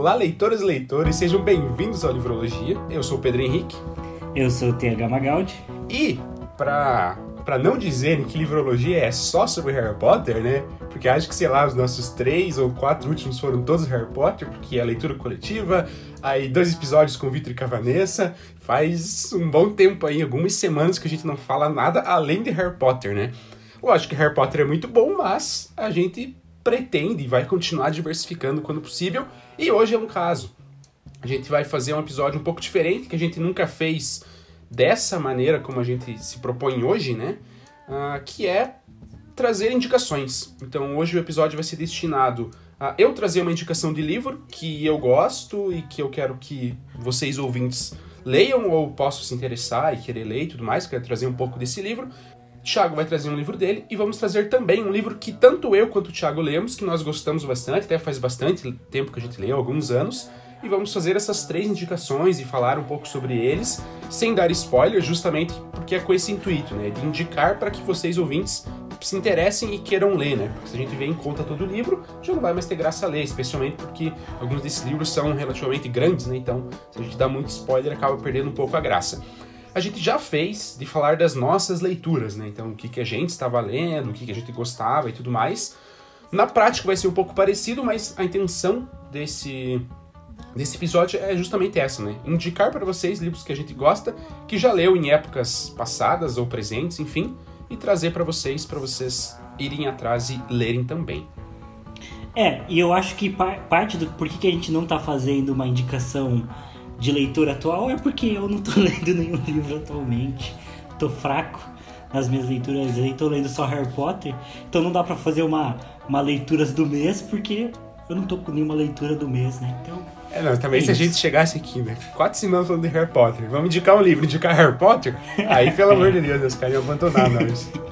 Olá, leitoras e leitores, sejam bem-vindos ao Livrologia. Eu sou o Pedro Henrique. Eu sou o TH Magaldi. E, para para não dizerem que livrologia é só sobre Harry Potter, né? Porque acho que, sei lá, os nossos três ou quatro últimos foram todos Harry Potter, porque é leitura coletiva, aí dois episódios com o Vitor e com a Vanessa. Faz um bom tempo aí, algumas semanas que a gente não fala nada além de Harry Potter, né? Lógico que Harry Potter é muito bom, mas a gente pretende e vai continuar diversificando quando possível. E hoje é um caso. A gente vai fazer um episódio um pouco diferente, que a gente nunca fez dessa maneira como a gente se propõe hoje, né? Uh, que é trazer indicações. Então hoje o episódio vai ser destinado a eu trazer uma indicação de livro que eu gosto e que eu quero que vocês ouvintes leiam ou possam se interessar e querer ler e tudo mais. Quero trazer um pouco desse livro. Thiago vai trazer um livro dele e vamos trazer também um livro que tanto eu quanto o Thiago lemos, que nós gostamos bastante, até faz bastante tempo que a gente leu, alguns anos, e vamos fazer essas três indicações e falar um pouco sobre eles, sem dar spoiler, justamente porque é com esse intuito, né, de indicar para que vocês ouvintes se interessem e queiram ler, né? Porque se a gente vê em conta todo o livro, já não vai mais ter graça a ler, especialmente porque alguns desses livros são relativamente grandes, né? Então, se a gente dá muito spoiler, acaba perdendo um pouco a graça a gente já fez de falar das nossas leituras, né? Então, o que, que a gente estava lendo, o que, que a gente gostava e tudo mais. Na prática vai ser um pouco parecido, mas a intenção desse, desse episódio é justamente essa, né? Indicar para vocês livros que a gente gosta, que já leu em épocas passadas ou presentes, enfim, e trazer para vocês, para vocês irem atrás e lerem também. É, e eu acho que parte do por que a gente não tá fazendo uma indicação de leitura atual é porque eu não tô lendo nenhum livro atualmente. Tô fraco nas minhas leituras aí, tô lendo só Harry Potter. Então não dá para fazer uma, uma leituras do mês porque eu não tô com nenhuma leitura do mês, né? Então. É, não, também é se isso. a gente chegasse aqui, né? Quatro semanas falando de Harry Potter. Vamos indicar um livro, indicar Harry Potter? Aí, pelo amor de Deus, os caras iam abandonar nós.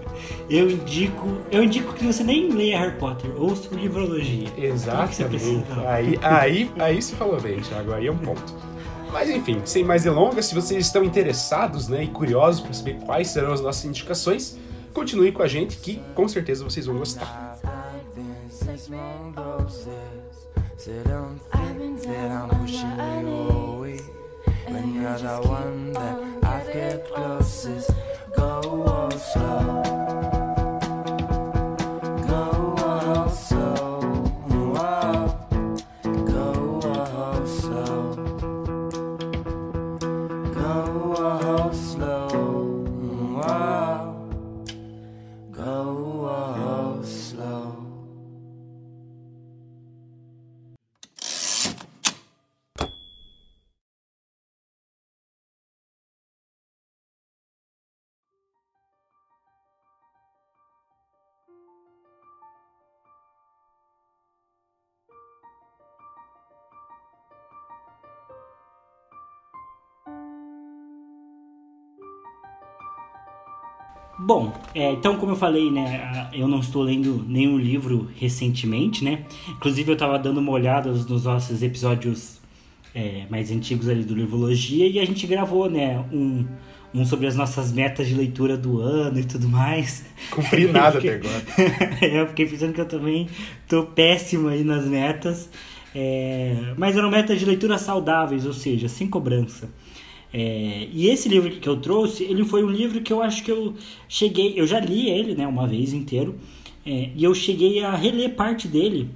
Eu indico, eu indico que você nem leia Harry Potter, ouça livrologia. Exatamente. Aí, aí, aí você falou bem, Thiago. Aí é um ponto. Mas enfim, sem mais delongas, se vocês estão interessados né, e curiosos para saber quais serão as nossas indicações, continue com a gente que com certeza vocês vão gostar. Go Bom, é, então como eu falei, né, eu não estou lendo nenhum livro recentemente, né? Inclusive eu estava dando uma olhada nos nossos episódios é, mais antigos ali do Livrologia e a gente gravou, né, um, um sobre as nossas metas de leitura do ano e tudo mais. Cumpri nada até agora. eu fiquei pensando que eu também tô péssimo aí nas metas. É, mas eram metas de leitura saudáveis, ou seja, sem cobrança. É, e esse livro que eu trouxe, ele foi um livro que eu acho que eu cheguei, eu já li ele, né, uma vez inteiro, é, e eu cheguei a reler parte dele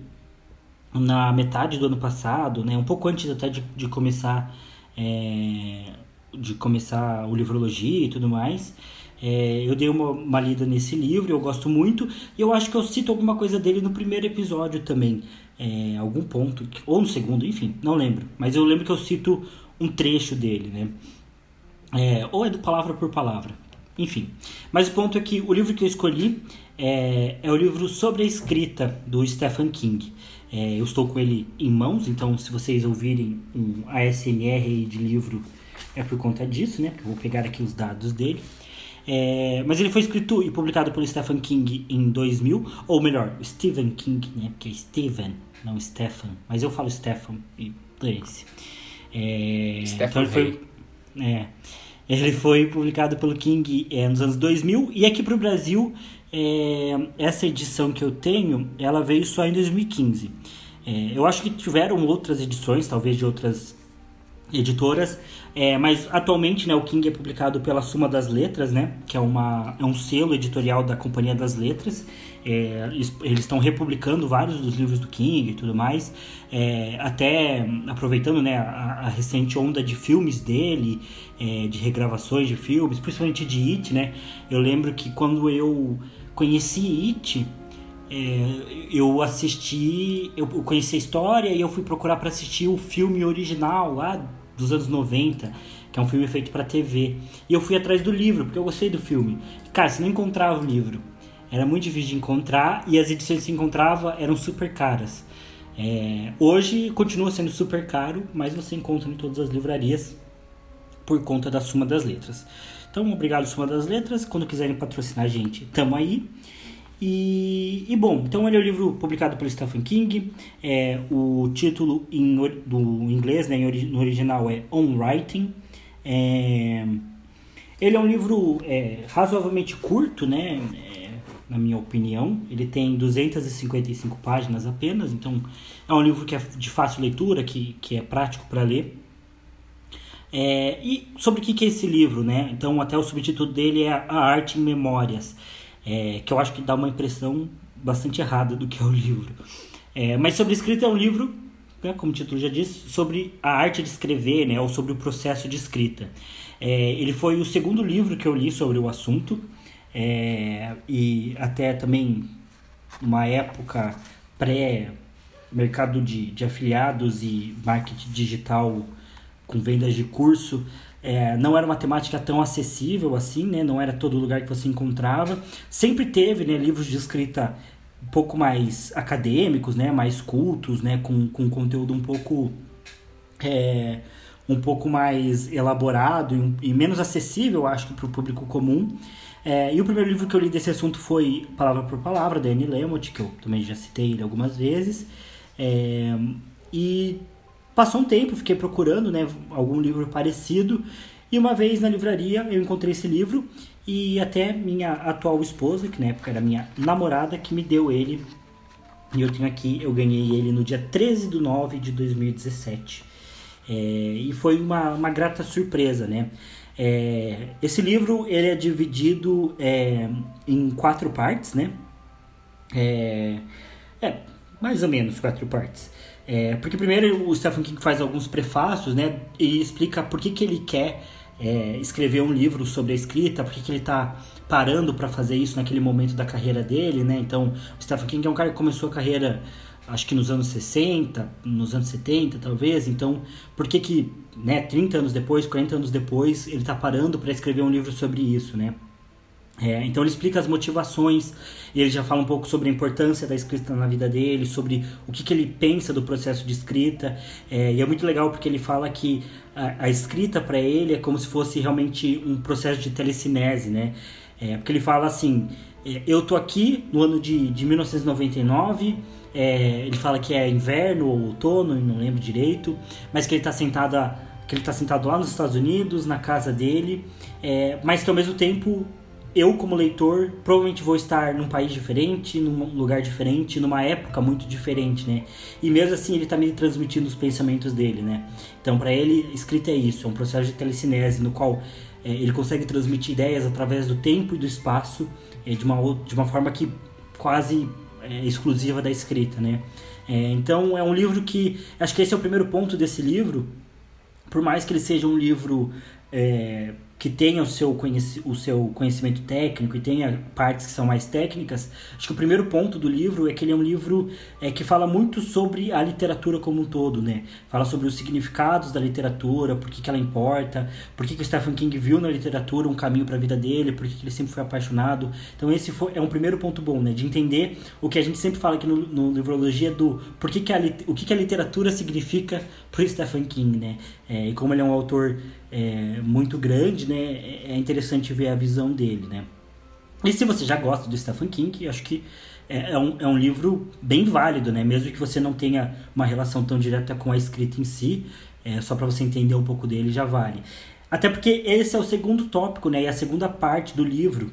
na metade do ano passado, né, um pouco antes até de, de começar é, de começar o livrologia e tudo mais. É, eu dei uma, uma, lida nesse livro, eu gosto muito, e eu acho que eu cito alguma coisa dele no primeiro episódio também, é, algum ponto, ou no segundo, enfim, não lembro. Mas eu lembro que eu cito um trecho dele, né? É, ou é do palavra por palavra, enfim. Mas o ponto é que o livro que eu escolhi é, é o livro sobre a escrita do Stephen King. É, eu estou com ele em mãos, então se vocês ouvirem um ASMR de livro é por conta disso, né? Porque eu vou pegar aqui os dados dele. É, mas ele foi escrito e publicado pelo Stephen King em 2000, ou melhor, Stephen King, né? Porque é Stephen, não Stephen. Mas eu falo Stephen e esse. É, então ele foi, é, ele foi publicado pelo King é, nos anos 2000 e aqui para o Brasil é, essa edição que eu tenho ela veio só em 2015. É, eu acho que tiveram outras edições, talvez de outras editoras, é, mas atualmente né, o King é publicado pela Suma das Letras, né, que é, uma, é um selo editorial da Companhia das Letras. É, eles estão republicando vários dos livros do King e tudo mais, é, até aproveitando né, a, a, recente onda de filmes dele, é, de regravações de filmes, principalmente de It. Né, eu lembro que quando eu conheci It, é, eu assisti, eu conheci a história e eu fui procurar para assistir o filme original lá dos anos 90, que é um filme feito para TV. E eu fui atrás do livro, porque eu gostei do filme. Cara, você não encontrava o livro. Era muito difícil de encontrar e as edições que se encontrava eram super caras. É, hoje continua sendo super caro, mas você encontra em todas as livrarias por conta da Suma das Letras. Então, obrigado Suma das Letras. Quando quiserem patrocinar a gente, tamo aí. E, e, bom, então ele é um livro publicado pelo Stephen King. É, o título em, do inglês, né, no original, é On Writing. É, ele é um livro é, razoavelmente curto, né, é, na minha opinião. Ele tem 255 páginas apenas, então é um livro que é de fácil leitura, que, que é prático para ler. É, e sobre o que é esse livro, né? Então, até o subtítulo dele é A Arte em Memórias é, que eu acho que dá uma impressão bastante errada do que é o livro. É, mas sobre escrita é um livro, né, como o título já disse, sobre a arte de escrever, né, ou sobre o processo de escrita. É, ele foi o segundo livro que eu li sobre o assunto, é, e até também uma época pré-mercado de, de afiliados e marketing digital com vendas de curso, é, não era uma temática tão acessível assim, né? Não era todo lugar que você encontrava. Sempre teve, né, livros de escrita um pouco mais acadêmicos, né, mais cultos, né, com, com conteúdo um pouco é, um pouco mais elaborado e, e menos acessível, acho que para o público comum. É, e o primeiro livro que eu li desse assunto foi Palavra por Palavra, da Annie Lemott, que eu também já citei ele algumas vezes. É, e Passou um tempo, fiquei procurando né, algum livro parecido e uma vez na livraria eu encontrei esse livro e até minha atual esposa, que na época era minha namorada, que me deu ele. E eu tenho aqui, eu ganhei ele no dia 13 de 9 de 2017. É, e foi uma, uma grata surpresa, né? É, esse livro ele é dividido é, em quatro partes, né? É, é, mais ou menos quatro partes. É, porque primeiro o Stephen King faz alguns prefácios, né? E explica por que, que ele quer é, escrever um livro sobre a escrita, por que, que ele está parando para fazer isso naquele momento da carreira dele, né? Então, o Stephen King é um cara que começou a carreira, acho que nos anos 60, nos anos 70, talvez. Então, por que que, né, 30 anos depois, 40 anos depois, ele está parando para escrever um livro sobre isso, né? É, então ele explica as motivações, ele já fala um pouco sobre a importância da escrita na vida dele, sobre o que, que ele pensa do processo de escrita. É, e é muito legal porque ele fala que a, a escrita para ele é como se fosse realmente um processo de telecinese, né? É, porque ele fala assim: é, eu tô aqui no ano de, de 1999. É, ele fala que é inverno ou outono, não lembro direito, mas que ele está sentado que ele está sentado lá nos Estados Unidos, na casa dele, é, mas que ao mesmo tempo eu, como leitor, provavelmente vou estar num país diferente, num lugar diferente, numa época muito diferente, né? E mesmo assim ele está me transmitindo os pensamentos dele, né? Então, para ele, escrita é isso, é um processo de telecinese no qual é, ele consegue transmitir ideias através do tempo e do espaço é, de, uma, de uma forma que quase é, exclusiva da escrita, né? É, então, é um livro que... Acho que esse é o primeiro ponto desse livro, por mais que ele seja um livro... Que tenha o seu, o seu conhecimento técnico e tenha partes que são mais técnicas, acho que o primeiro ponto do livro é que ele é um livro é, que fala muito sobre a literatura como um todo, né? Fala sobre os significados da literatura, por que, que ela importa, por que, que o Stephen King viu na literatura um caminho para a vida dele, por que, que ele sempre foi apaixonado. Então esse foi, é um primeiro ponto bom, né? De entender o que a gente sempre fala aqui no, no Livrologia do por que, que a, o que, que a literatura significa para Stephen King, né? É, e como ele é um autor é, muito grande, né? É interessante ver a visão dele, né? E se você já gosta do Stephen King, acho que é, é, um, é um livro bem válido, né? Mesmo que você não tenha uma relação tão direta com a escrita em si, é, só para você entender um pouco dele já vale. Até porque esse é o segundo tópico, né? E a segunda parte do livro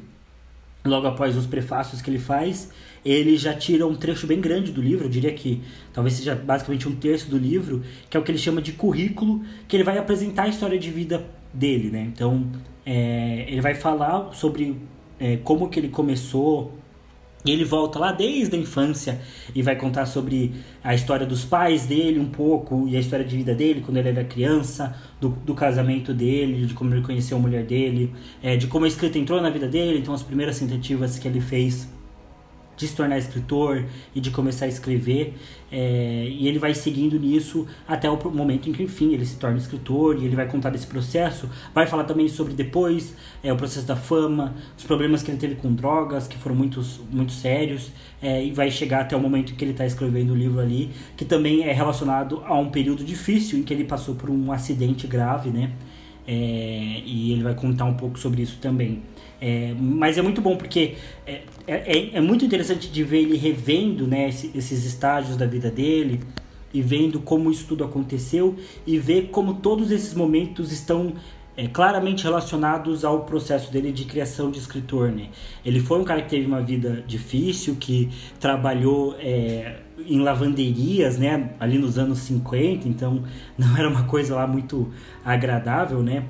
logo após os prefácios que ele faz, ele já tira um trecho bem grande do livro, eu diria que talvez seja basicamente um terço do livro, que é o que ele chama de currículo, que ele vai apresentar a história de vida dele, né? Então, é, ele vai falar sobre é, como que ele começou, e ele volta lá desde a infância e vai contar sobre a história dos pais dele um pouco e a história de vida dele quando ele era criança, do, do casamento dele, de como ele conheceu a mulher dele, é, de como a escrita entrou na vida dele, então as primeiras tentativas que ele fez de se tornar escritor e de começar a escrever. É, e ele vai seguindo nisso até o momento em que, enfim, ele se torna escritor e ele vai contar desse processo. Vai falar também sobre depois é, o processo da fama, os problemas que ele teve com drogas, que foram muito, muito sérios. É, e vai chegar até o momento em que ele está escrevendo o livro ali, que também é relacionado a um período difícil em que ele passou por um acidente grave, né? É, e ele vai contar um pouco sobre isso também. É, mas é muito bom porque é, é, é, muito interessante de ver ele revendo né, esses estágios da vida dele e vendo como isso tudo aconteceu e ver como todos esses momentos estão é, claramente relacionados ao processo dele de criação de escritor. Né? Ele foi um cara que teve uma vida difícil, que trabalhou é, em lavanderias né, ali nos anos 50, então não era uma coisa lá muito agradável, né?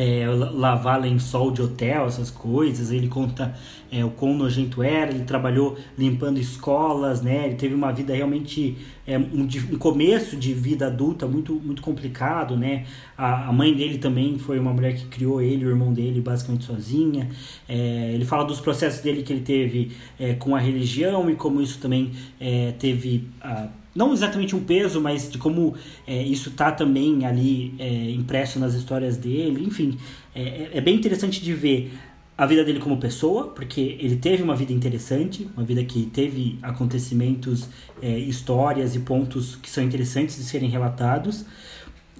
É, lavar lençol de hotel, essas coisas. Ele conta é, o quão nojento era. Ele trabalhou limpando escolas, né? Ele teve uma vida realmente é, um, um começo de vida adulta muito muito complicado, né? A, a, mãe dele também foi uma mulher que criou ele, o irmão dele, basicamente sozinha. É, ele fala dos processos dele que ele teve é, com a religião e como isso também é, teve a não exatamente um peso, mas de como é, isso tá também ali é, impresso nas histórias dele. Enfim, é, é, é bem interessante de ver a vida dele como pessoa, porque ele teve uma vida interessante, uma vida que teve acontecimentos, é, histórias e pontos que são interessantes de serem relatados.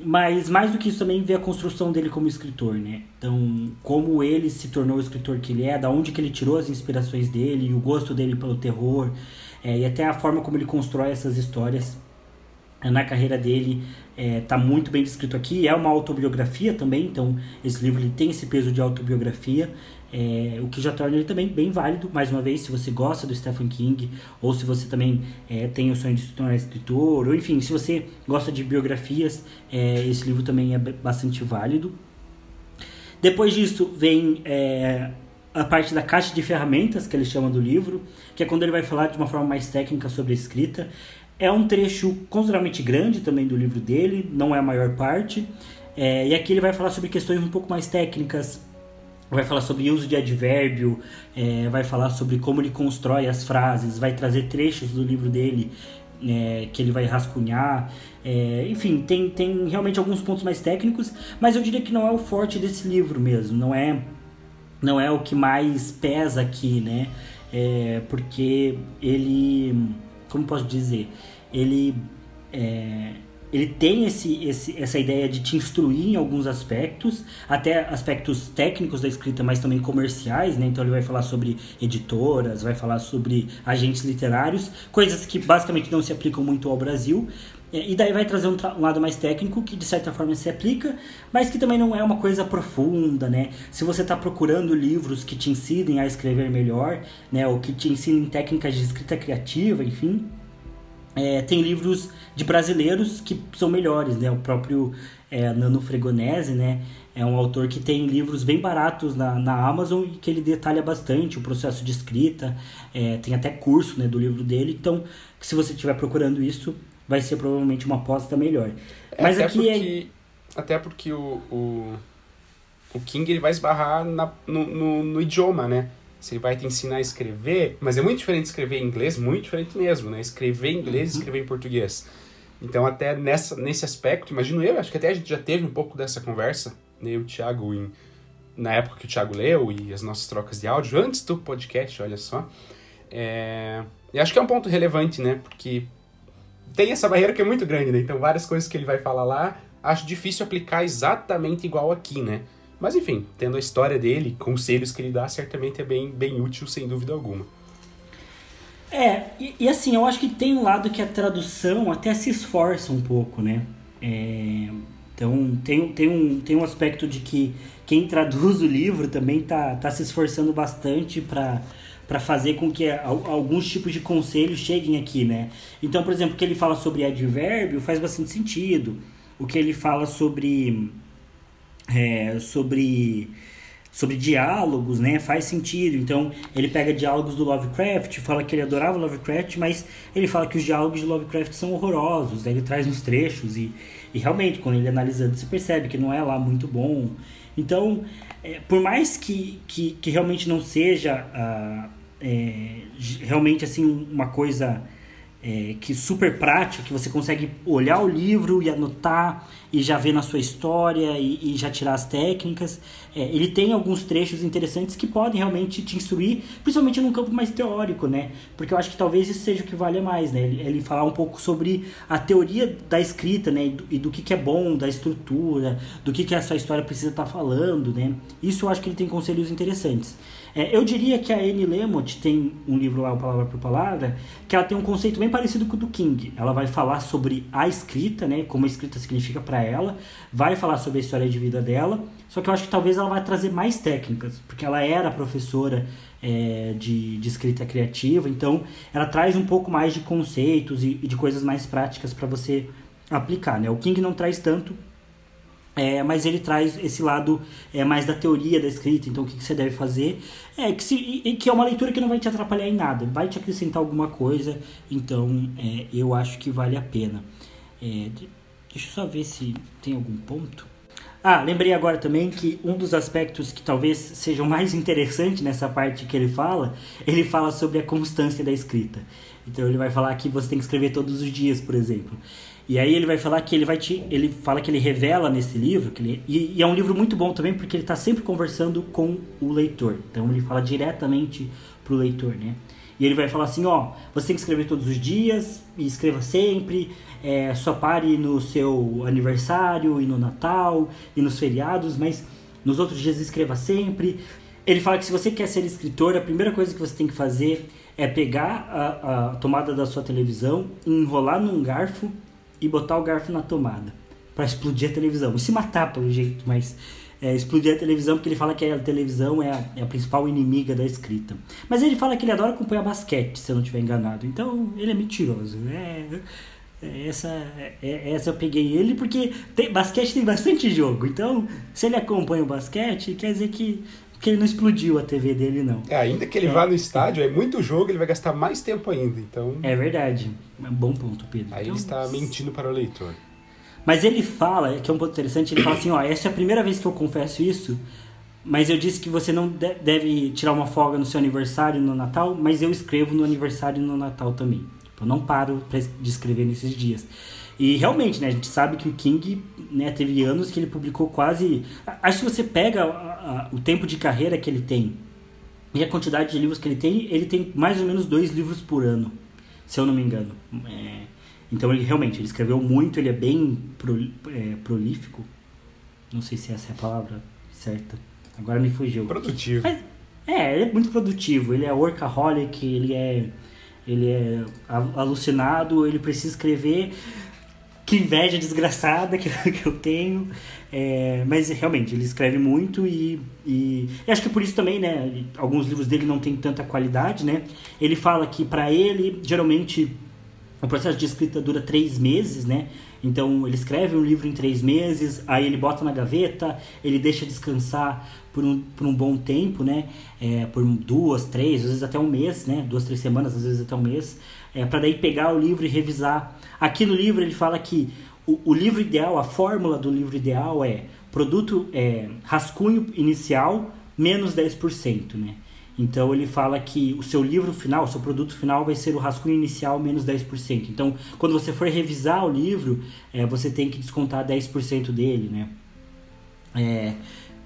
Mas mais do que isso também ver a construção dele como escritor, né? Então, como ele se tornou o escritor que ele é, da onde que ele tirou as inspirações dele, o gosto dele pelo terror, é, e até a forma como ele constrói essas histórias na carreira dele está é, muito bem descrito aqui. É uma autobiografia também, então esse livro ele tem esse peso de autobiografia, é, o que já torna ele também bem válido. Mais uma vez, se você gosta do Stephen King, ou se você também é, tem o sonho de se tornar escritor, ou enfim, se você gosta de biografias, é, esse livro também é bastante válido. Depois disso vem é, a parte da caixa de ferramentas que ele chama do livro, que é quando ele vai falar de uma forma mais técnica sobre a escrita. É um trecho consideravelmente grande também do livro dele, não é a maior parte. É, e aqui ele vai falar sobre questões um pouco mais técnicas, vai falar sobre uso de advérbio, é, vai falar sobre como ele constrói as frases, vai trazer trechos do livro dele é, que ele vai rascunhar. É, enfim, tem, tem realmente alguns pontos mais técnicos, mas eu diria que não é o forte desse livro mesmo, não é não é o que mais pesa aqui, né? É, porque ele, como posso dizer, ele é, ele tem esse, esse, essa ideia de te instruir em alguns aspectos, até aspectos técnicos da escrita, mas também comerciais, né? Então ele vai falar sobre editoras, vai falar sobre agentes literários, coisas que basicamente não se aplicam muito ao Brasil, e daí vai trazer um, um, lado mais técnico que de certa forma se aplica, mas que também não é uma coisa profunda, né? Se você está procurando livros que te ensinem a escrever melhor, né? Ou que te ensinem técnicas de escrita criativa, enfim, é, tem livros de brasileiros que são melhores, né? O próprio é, Nano Fregonese, né? É um autor que tem livros bem baratos na, na Amazon e que ele detalha bastante o processo de escrita, é, tem até curso né, do livro dele. Então, se você estiver procurando isso, vai ser provavelmente uma aposta melhor. É, Mas até aqui é porque, é. Até porque o, o, o King ele vai esbarrar na, no, no, no, idioma, né? Se ele vai te ensinar a escrever, mas é muito diferente escrever em inglês, muito diferente mesmo, né? Escrever em inglês e uhum. escrever em português. Então, até nessa, nesse aspecto, imagino eu, acho que até a gente já teve um pouco dessa conversa, né? O Thiago, em, na época que o Thiago leu e as nossas trocas de áudio, antes do podcast, olha só. É, e acho que é um ponto relevante, né? Porque tem essa barreira que é muito grande, né? Então, várias coisas que ele vai falar lá, acho difícil aplicar exatamente igual aqui, né? Mas enfim, tendo a história dele, conselhos que ele dá, certamente é bem, bem útil, sem dúvida alguma. É, e, e assim, eu acho que tem um lado que a tradução até se esforça um pouco, né? É, então, tem, tem, um, tem um aspecto de que, quem traduz o livro também tá, tá se esforçando bastante para para fazer com que alguns tipos de conselhos cheguem aqui, né? Então, por exemplo, o que ele fala sobre advérbio faz bastante sentido. O que ele fala sobre é, sobre sobre diálogos, né? Faz sentido. Então, ele pega diálogos do Lovecraft, fala que ele adorava Lovecraft, mas ele fala que os diálogos de Lovecraft são horrorosos. Ele traz uns trechos e, e realmente, quando ele analisando, você percebe que não é lá muito bom. Então, é, por mais que, que, que realmente não seja uh, é, realmente assim uma coisa é, que super prática, que você consegue olhar o livro e anotar e já ver na sua história e, e já tirar as técnicas. É, ele tem alguns trechos interessantes que podem realmente te instruir, principalmente num campo mais teórico, né? Porque eu acho que talvez isso seja o que vale mais, né? Ele, ele falar um pouco sobre a teoria da escrita, né? E do, e do, que, que é bom, da estrutura, do que, que essa história precisa estar tá falando, né? Isso eu acho que ele tem conselhos interessantes. É, eu diria que a Anne Lemont tem um livro lá, Palavra por Palavra, que ela tem um conceito bem parecido com o do King. Ela vai falar sobre a escrita, né, como a escrita significa para ela, vai falar sobre a história de vida dela, só que eu acho que talvez ela vai trazer mais técnicas, porque ela era professora é, de, de escrita criativa, então ela traz um pouco mais de conceitos e, e de coisas mais práticas para você aplicar. Né? O King não traz tanto, é, mas ele traz esse lado é, mais da teoria da escrita, então o que, que você deve fazer. É, que, se, e, que é uma leitura que não vai te atrapalhar em nada, vai te acrescentar alguma coisa, então é, eu acho que vale a pena. É, deixa eu só ver se tem algum ponto. Ah, lembrei agora também que um dos aspectos que talvez sejam mais interessantes nessa parte que ele fala, ele fala sobre a constância da escrita. Então ele vai falar que você tem que escrever todos os dias, por exemplo. E aí ele vai falar que ele vai te, ele fala que ele revela nesse livro, que ele, e, e é um livro muito bom também porque ele está sempre conversando com o leitor. Então ele fala diretamente pro leitor, né? E ele vai falar assim, ó, você tem que escrever todos os dias, e escreva sempre, é, só pare no seu aniversário e no Natal e nos feriados, mas nos outros dias escreva sempre. Ele fala que se você quer ser escritor, a primeira coisa que você tem que fazer é pegar a, a tomada da sua televisão, enrolar num garfo e botar o garfo na tomada para explodir a televisão. E se matar pelo jeito, mas é, explodir a televisão porque ele fala que a televisão é a, é a, principal inimiga da escrita. Mas ele fala que ele adora acompanhar basquete, se eu não estiver enganado. Então ele é mentiroso. É, é, essa, é, essa eu peguei ele porque tem, basquete tem bastante jogo. Então, se ele acompanha o basquete, quer dizer que que ele não explodiu a TV dele, não. É, ainda que ele é. vá no estádio, é muito jogo, ele vai gastar mais tempo ainda, então... É verdade. É bom ponto, Pedro. Aí então, ele está mentindo para o leitor. Mas ele fala, que é um ponto interessante, ele fala assim, ó, essa é a primeira vez que eu confesso isso, mas eu disse que você não deve tirar uma folga no seu aniversário no Natal, mas eu escrevo no aniversário no Natal também. Eu não paro de escrever nesses dias. E realmente, né, a gente sabe que o King né, teve anos que ele publicou quase. Acho que você pega a, a, o tempo de carreira que ele tem e a quantidade de livros que ele tem, ele tem mais ou menos dois livros por ano, se eu não me engano. É, então ele realmente ele escreveu muito, ele é bem pro, é, prolífico. Não sei se essa é a palavra certa. Agora me fugiu. Produtivo. Mas, é, ele é muito produtivo. Ele é workaholic, ele é ele é alucinado, ele precisa escrever que inveja desgraçada que, que eu tenho. É, mas realmente, ele escreve muito e, e, e, acho que por isso também, né? Alguns livros dele não tem tanta qualidade, né? Ele fala que para ele, geralmente, o processo de escrita dura três meses, né? Então ele escreve um livro em três meses, aí ele bota na gaveta, ele deixa descansar por um, por um bom tempo, né? É, por duas, três, às vezes até um mês, né? Duas, três semanas, às vezes até um mês, é, para daí pegar o livro e revisar. Aqui no livro ele fala que o, o livro ideal, a fórmula do livro ideal é produto é, rascunho inicial menos 10%, né? Então ele fala que o seu livro final, o seu produto final vai ser o rascunho inicial menos 10%. Então, quando você for revisar o livro, é, você tem que descontar 10% dele, né? É,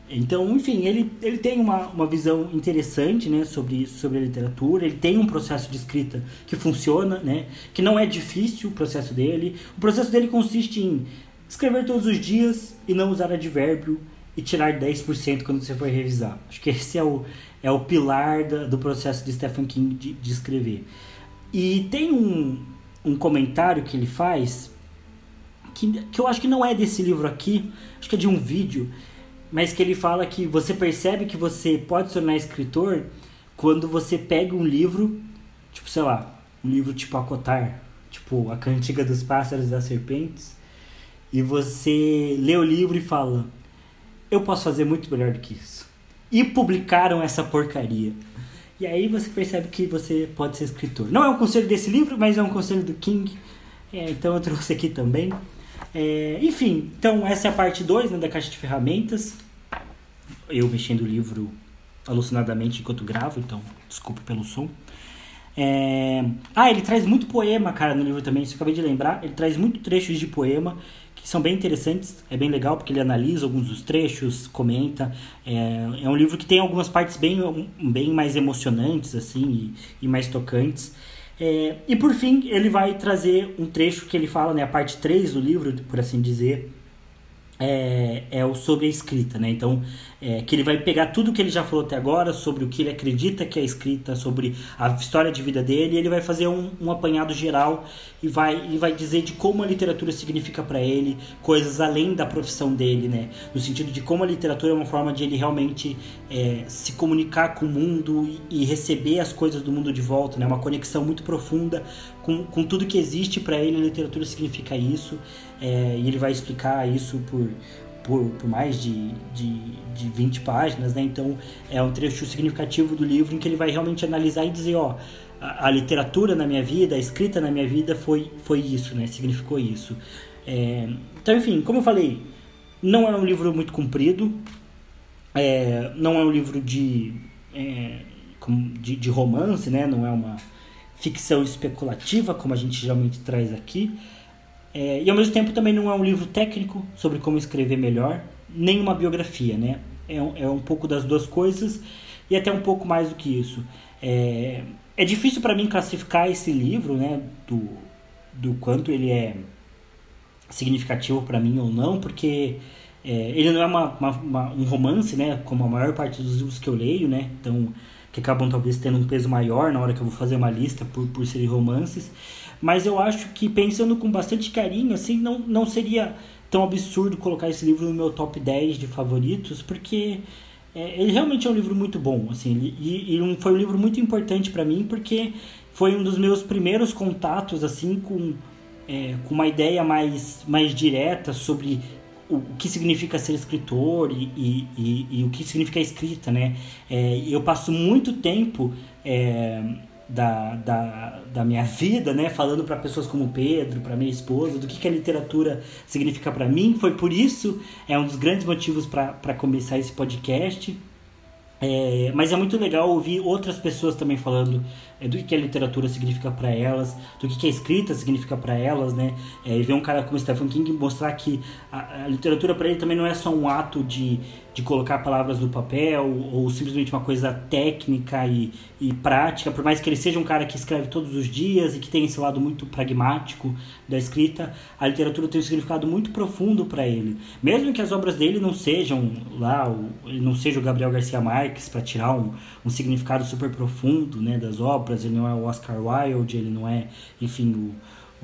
então, enfim, ele, ele tem uma, uma visão interessante né, sobre, sobre a literatura, ele tem um processo de escrita que funciona, né, que não é difícil o processo dele. O processo dele consiste em escrever todos os dias e não usar advérbio e tirar 10% quando você for revisar. Acho que esse é o, é o pilar da, do processo de Stephen King de, de escrever. E tem um, um comentário que ele faz que, que eu acho que não é desse livro aqui, acho que é de um vídeo mas que ele fala que você percebe que você pode se tornar escritor quando você pega um livro, tipo, sei lá, um livro tipo Acotar, tipo A Cantiga dos Pássaros e das Serpentes, e você lê o livro e fala: Eu posso fazer muito melhor do que isso. E publicaram essa porcaria. E aí você percebe que você pode ser escritor. Não é um conselho desse livro, mas é um conselho do King. É, então eu trouxe aqui também. É, enfim, então essa é a parte 2 né, da caixa de ferramentas. Eu mexendo o livro alucinadamente enquanto gravo, então desculpe pelo som. É... Ah, ele traz muito poema, cara, no livro também, isso eu acabei de lembrar. Ele traz muito trechos de poema que são bem interessantes, é bem legal porque ele analisa alguns dos trechos, comenta. É, é um livro que tem algumas partes bem, bem mais emocionantes, assim, e, e mais tocantes. É, e por fim, ele vai trazer um trecho que ele fala, né, a parte 3 do livro, por assim dizer, é, é o sobre a escrita, né? Então, é, que ele vai pegar tudo que ele já falou até agora sobre o que ele acredita que é escrita, sobre a história de vida dele, e ele vai fazer um, um apanhado geral e vai, e vai dizer de como a literatura significa para ele coisas além da profissão dele, né? No sentido de como a literatura é uma forma de ele realmente é, se comunicar com o mundo e, e receber as coisas do mundo de volta, né? Uma conexão muito profunda com, com tudo que existe para ele, a literatura significa isso é, e ele vai explicar isso por, por, por mais de, de, de 20 páginas, né? Então é um trecho significativo do livro em que ele vai realmente analisar e dizer, ó, a, a literatura na minha vida, a escrita na minha vida foi, foi isso, né? Significou isso. É, então, enfim, como eu falei, não é um livro muito comprido, é, não é um livro de, é, de, de romance, né? Não é uma ficção especulativa, como a gente geralmente traz aqui. É, e ao mesmo tempo também não é um livro técnico sobre como escrever melhor, nem uma biografia, né? É um, é um pouco das duas coisas e até um pouco mais do que isso. É, é difícil para mim classificar esse livro, né? Do, do quanto ele é significativo para mim ou não, porque é, ele não é uma, uma, uma, um romance, né? Como a maior parte dos livros que eu leio, né? Então, que acabam talvez tendo um peso maior na hora que eu vou fazer uma lista por, por serem romances. Mas eu acho que pensando com bastante carinho, assim, não, não seria tão absurdo colocar esse livro no meu top 10 de favoritos, porque é, ele realmente é um livro muito bom, assim, e, e foi um livro muito importante para mim, porque foi um dos meus primeiros contatos, assim, com, é, com uma ideia mais, mais direta sobre o, que significa ser escritor e, e, e, e o que significa escrita, né? É, eu passo muito tempo... É, da, da, da minha vida, né? Falando para pessoas como Pedro, para minha esposa, do que, que a literatura significa para mim. Foi por isso, é um dos grandes motivos para começar esse podcast. É, mas é muito legal ouvir outras pessoas também falando é, do que a literatura significa para elas, do que a escrita significa para elas, né? É, e ver um cara como Stephen King mostrar que a, a literatura para ele também não é só um ato de, de colocar palavras no papel ou simplesmente uma coisa técnica e, e prática, por mais que ele seja um cara que escreve todos os dias e que tem esse lado muito pragmático da escrita, a literatura tem um significado muito profundo para ele. Mesmo que as obras dele não sejam lá, ele não seja o Gabriel Garcia Marques para tirar um, um significado super profundo né, das obras, ele não é o Oscar Wilde, ele não é, enfim, o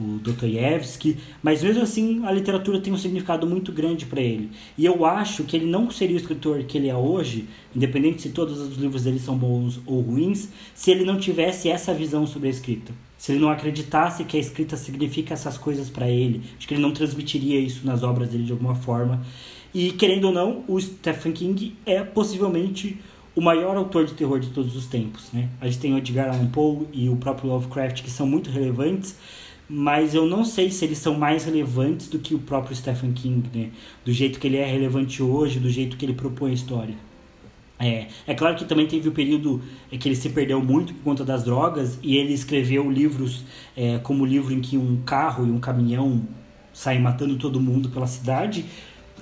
o Dostoiévski, mas mesmo assim a literatura tem um significado muito grande para ele. E eu acho que ele não seria o escritor que ele é hoje, independente se todos os livros dele são bons ou ruins, se ele não tivesse essa visão sobre a escrita. Se ele não acreditasse que a escrita significa essas coisas para ele, acho que ele não transmitiria isso nas obras dele de alguma forma. E querendo ou não, o Stephen King é possivelmente o maior autor de terror de todos os tempos, né? A gente tem o Edgar Allan Poe e o próprio Lovecraft que são muito relevantes, mas eu não sei se eles são mais relevantes do que o próprio Stephen King, né? Do jeito que ele é relevante hoje, do jeito que ele propõe a história. É, é claro que também teve o período é, que ele se perdeu muito por conta das drogas e ele escreveu livros é, como o livro em que um carro e um caminhão saem matando todo mundo pela cidade,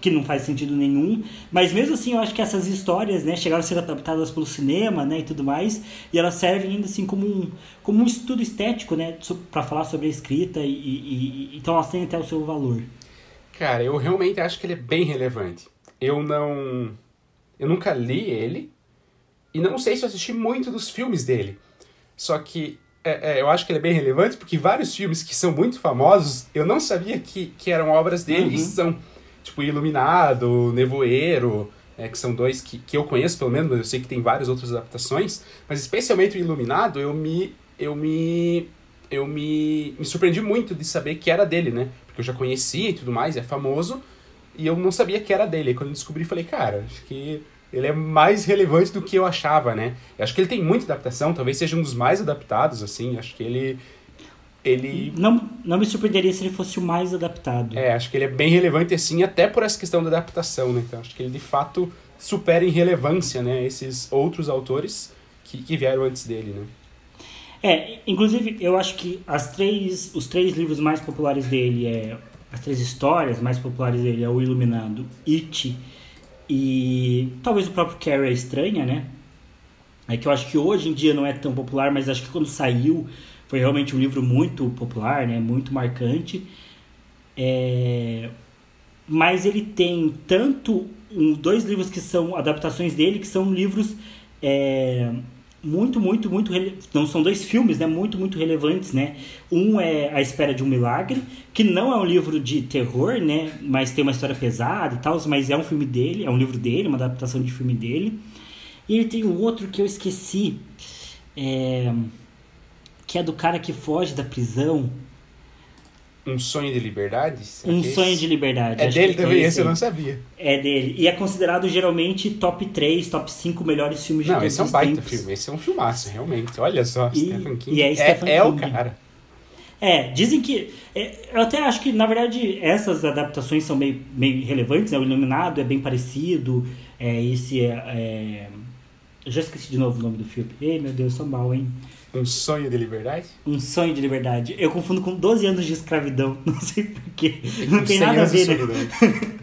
que não faz sentido nenhum. Mas mesmo assim, eu acho que essas histórias, né, chegaram a ser adaptadas pelo cinema, né, e tudo mais, e elas servem ainda assim como um, como um estudo estético, né, para falar sobre a escrita e, e, e, então elas têm até o seu valor. Cara, eu realmente acho que ele é bem relevante. Eu não eu nunca li ele e não sei se eu assisti muito dos filmes dele. Só que é, é, eu acho que ele é bem relevante porque vários filmes que são muito famosos eu não sabia que, que eram obras dele uhum. e são tipo Iluminado, Nevoeiro, é, que são dois que, que eu conheço, pelo menos, mas eu sei que tem várias outras adaptações, mas especialmente o Iluminado, eu me. Eu me. Eu me, me surpreendi muito de saber que era dele, né? Porque eu já conhecia e tudo mais, é famoso, e eu não sabia que era dele. E quando eu descobri, falei, cara, acho que ele é mais relevante do que eu achava, né? Eu acho que ele tem muita adaptação, talvez seja um dos mais adaptados, assim. Acho que ele. Ele. Não, não me surpreenderia se ele fosse o mais adaptado. É, acho que ele é bem relevante, assim, até por essa questão da adaptação, né? Então, acho que ele de fato supera em relevância, né? Esses outros autores que, que vieram antes dele, né? É, inclusive, eu acho que as três, os três livros mais populares dele é. As três histórias mais populares dele é O Iluminado, It e talvez o próprio Carrie é estranha, né? É que eu acho que hoje em dia não é tão popular, mas acho que quando saiu foi realmente um livro muito popular, né? Muito marcante. É... Mas ele tem tanto um, dois livros que são adaptações dele, que são livros é, muito, muito, muito. Não são dois filmes, né? Muito, muito relevantes, né? Um é A Espera de um Milagre, que não é um livro de terror, né? Mas tem uma história pesada e tal, mas é um filme dele, é um livro dele, uma adaptação de filme dele. E ele tem um outro que eu esqueci, é, que é do cara que foge da prisão. Um sonho de liberdade? Um sonho de liberdade. É dele também, esse eu não sabia. É dele. E é considerado geralmente top 3, top 5 melhores filmes de não, todos esse é um os baita tempos. filme. Esse é um filmaço, realmente. Olha só, E- Stephen King. e é é, Stephen é o King. cara. É, dizem que. é, eu até acho que, na verdade, essas adaptações são meio, meio relevantes, né? O Iluminado é bem parecido. É, esse é, é- Eu já esqueci de novo o nome do filme. Ei, meu Deus, sou mal, hein? Um sonho de liberdade? Um sonho de liberdade. Eu confundo com 12 anos de escravidão. Não sei porquê. Não tem 100 nada a ver, né?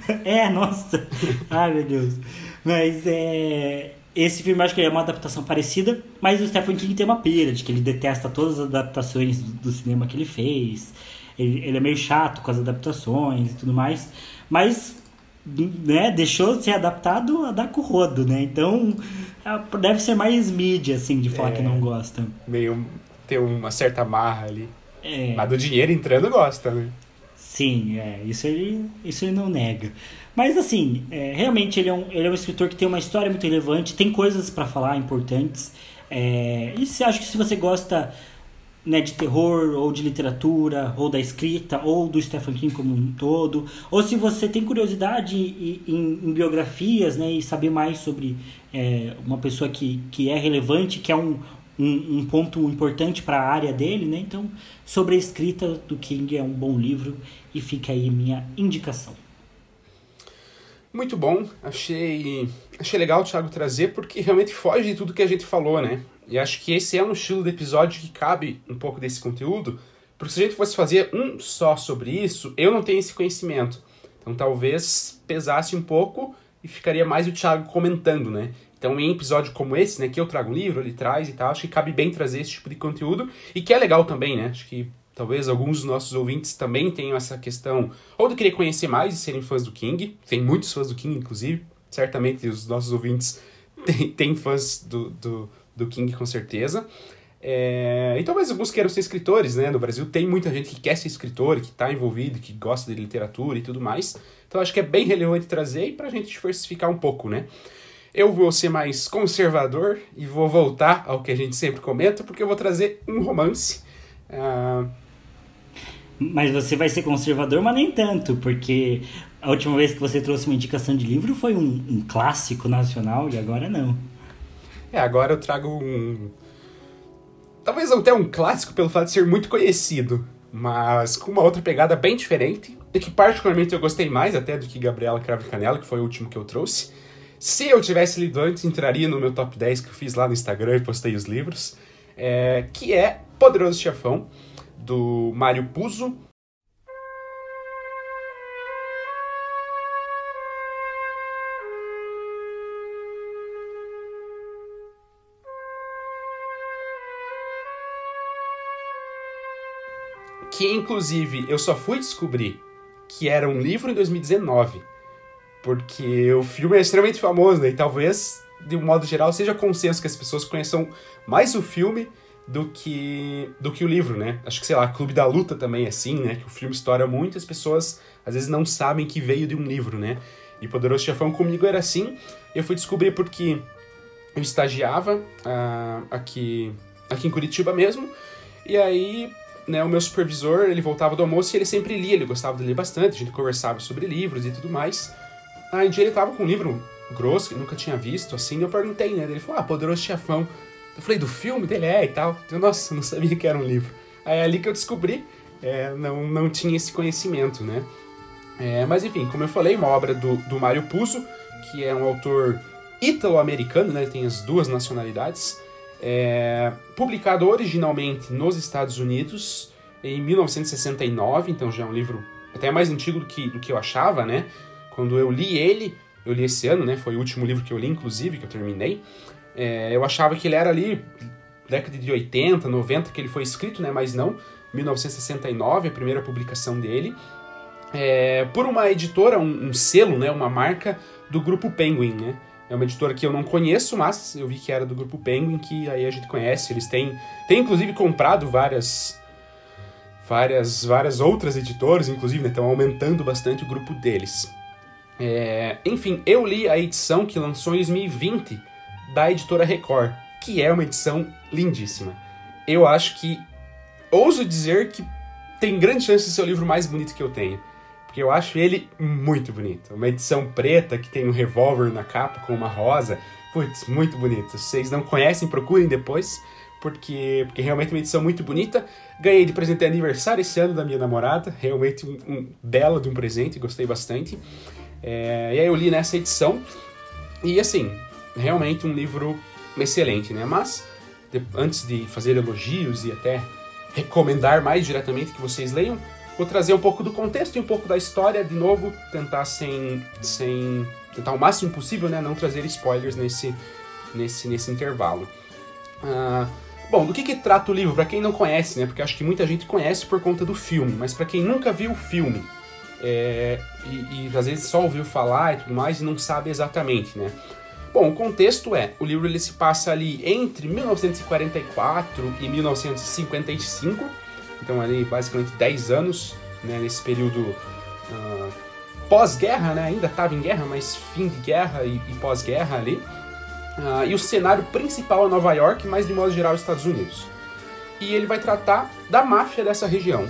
É, nossa. Ai, meu Deus. Mas é. Esse filme acho que é uma adaptação parecida, mas o Stephen King tem uma pira de que ele detesta todas as adaptações do, do cinema que ele fez. Ele, ele é meio chato com as adaptações e tudo mais. Mas, né, deixou ser adaptado a dar com o rodo, né? Então, é, deve ser mais mídia, assim, de falar É. que não gosta. Meio ter uma certa marra ali. É. Mas do dinheiro entrando gosta, né? Sim, é, isso ele, isso ele não nega. Mas assim, é, realmente ele é, um, ele é um escritor que tem uma história muito relevante, tem coisas pra falar importantes. É, e se acho que se você gosta né, de terror, ou de literatura, ou da escrita, ou do Stephen King como um todo, ou se você tem curiosidade em, em- em biografias, né, e saber mais sobre é, uma pessoa que, que é relevante, que é um, um, um ponto importante para a área dele, né, então sobre a escrita do King é um bom livro e fica aí minha indicação. Muito bom, achei, achei legal o Thiago trazer, porque realmente foge de tudo que a gente falou, né? E acho que esse é um estilo de episódio que cabe um pouco desse conteúdo, porque se a gente fosse fazer um só sobre isso, eu não tenho esse conhecimento. Então talvez pesasse um pouco e ficaria mais o Thiago comentando, né? Então em episódio como esse, né, que eu trago um livro, ele traz e tal, acho que cabe bem trazer esse tipo de conteúdo, e que é legal também, né? Acho que Talvez alguns dos nossos ouvintes também tenham essa questão, ou de querer conhecer mais e serem fãs do King. Tem muitos fãs do King, inclusive. Certamente os nossos ouvintes têm, têm fãs do, do, do King, com certeza. É, e talvez alguns queiram ser escritores, né? No Brasil tem muita gente que quer ser escritor, que está envolvido, que gosta de literatura e tudo mais. Então acho que é bem relevante trazer e para a gente diversificar um pouco, né? Eu vou ser mais conservador e vou voltar ao que a gente sempre comenta, porque eu vou trazer um romance. Ah, Mas você vai ser conservador, mas nem tanto, porque a última vez que você trouxe uma indicação de livro foi um, um clássico nacional e agora não. É, agora eu trago um. Talvez até um clássico pelo fato de ser muito conhecido, mas com uma outra pegada bem diferente, e que particularmente eu gostei mais até do que Gabriela Cravo Canela, que foi o último que eu trouxe. Se eu tivesse lido antes, entraria no meu top 10 que eu fiz lá no Instagram e postei os livros, é, que é Poderoso Chefão, do Mário Puzo. que inclusive eu só fui descobrir que era um livro em 2019, porque o filme é extremamente famoso, né? E talvez, de um modo geral, seja consenso que as pessoas conheçam mais o filme do que do que o livro, né? Acho que, sei lá, Clube da Luta também é assim, né? Que o filme estoura muito as pessoas às vezes não sabem que veio de um livro, né? E Poderoso Chefão comigo era assim. Eu fui descobrir porque eu estagiava uh, aqui, aqui em Curitiba mesmo. E aí, né, o meu supervisor, ele voltava do almoço e ele sempre lia, ele gostava de ler bastante, a gente conversava sobre livros e tudo mais. Aí um dia ele tava com um livro grosso que nunca tinha visto, assim, eu perguntei, né? Ele falou, ah, Poderoso Chefão. Eu falei, do filme dele? É, e tal. Eu, nossa, não sabia que era um livro. Aí é ali que eu descobri, é, não, não tinha esse conhecimento, né? É, mas enfim, como eu falei, uma obra do, do Mário Puzo, que é um autor ítalo-americano, né? Ele tem as duas nacionalidades. É, publicado originalmente nos Estados Unidos em 1969, então já é um livro até mais antigo do que, do que eu achava, né? Quando eu li ele, eu li esse ano, né? Foi o último livro que eu li, inclusive, que eu terminei. É, eu achava que ele era ali década de 80, 90 que ele foi escrito, né? Mas não, 1969, a primeira publicação dele. É, por uma editora, um, um, selo, né? Uma marca do grupo Penguin, né? É uma editora que eu não conheço, mas eu vi que era do grupo Penguin, que aí a gente conhece. Eles têm, têm inclusive comprado várias várias várias outras editoras, inclusive, né? Estão aumentando bastante o grupo deles. É, enfim, eu li a edição que lançou em 2020 da editora Record, que é uma edição lindíssima. Eu acho que, ouso dizer que tem grande chance de ser o livro mais bonito que eu tenho. Porque eu acho ele muito bonito. Uma edição preta que tem um revólver na capa com uma rosa. Putz, muito bonito. Se vocês não conhecem, procurem depois. Porque, porque realmente é uma edição muito bonita. Ganhei de presente de aniversário esse ano da minha namorada. Realmente um, um belo de um presente, gostei bastante. É, e aí eu li nessa edição. E assim, realmente um livro excelente, né? Mas, de, antes de fazer elogios e até recomendar mais diretamente que vocês leiam, vou trazer um pouco do contexto e um pouco da história, de novo, tentar sem. sem tentar o máximo possível, né? Não trazer spoilers nesse, nesse, nesse intervalo. Uh, bom, do que, que trata o livro? Para quem não conhece, né? Porque acho que muita gente conhece por conta do filme, mas para quem nunca viu o filme, é, e, e, às vezes só ouviu falar e tudo mais e não sabe exatamente, né? Bom, o contexto é, o livro ele se passa ali entre 1944 e 1955, então ali basicamente 10 anos, né, nesse período uh, pós-guerra, né, ainda estava em guerra, mas fim de guerra e, e pós-guerra ali. Uh, e o cenário principal é Nova York, mas de modo geral Estados Unidos. E ele vai tratar da máfia dessa região,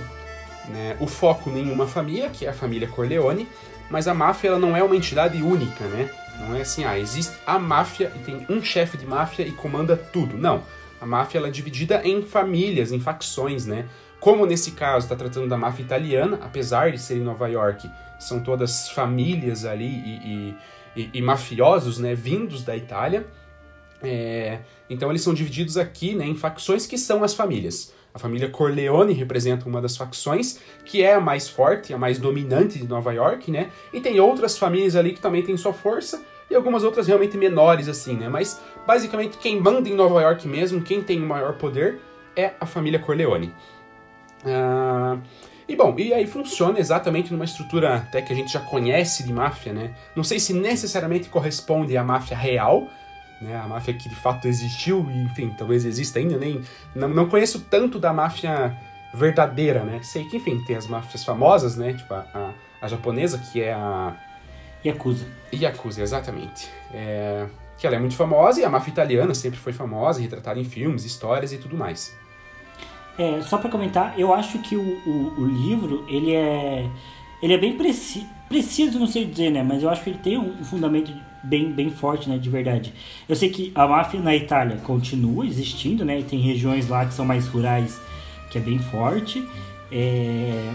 né? O foco em uma família, que é a família Corleone, mas a máfia ela não é uma entidade única, né? Não é assim, ah, existe a máfia e tem um chefe de máfia e comanda tudo. Não. A máfia ela é dividida em famílias, em facções, né? Como nesse caso está tratando da máfia italiana, apesar de ser em Nova York, são todas famílias ali e, e, e, e mafiosos, né? Vindos da Itália. É, então eles são divididos aqui né, em facções que são as famílias. A família Corleone representa uma das facções, que é a mais forte, a mais dominante de Nova York, né? E tem outras famílias ali que também têm sua força, e algumas outras realmente menores, assim, né? Mas, basicamente, quem manda em Nova York mesmo, quem tem o maior poder, é a família Corleone. Uh... E bom, e aí funciona exatamente numa estrutura até que a gente já conhece de máfia, né? Não sei se necessariamente corresponde à máfia real, né? A máfia que de fato existiu e, enfim, talvez exista ainda, nem não, não conheço tanto da máfia verdadeira, né? Sei que, enfim, tem as máfias famosas, né? Tipo a, a, a japonesa, que é a... Yakuza. Yakuza, exatamente. É, que ela é muito famosa e a máfia italiana sempre foi famosa, retratada em filmes, histórias e tudo mais. É, só para comentar, eu acho que o, o, o, livro, ele é ele é bem preci preciso, não sei dizer, né? Mas eu acho que ele tem um fundamento bem, bem forte, né, de verdade. Eu sei que a máfia na Itália continua existindo, né, e tem regiões lá que são mais rurais que é bem forte, é...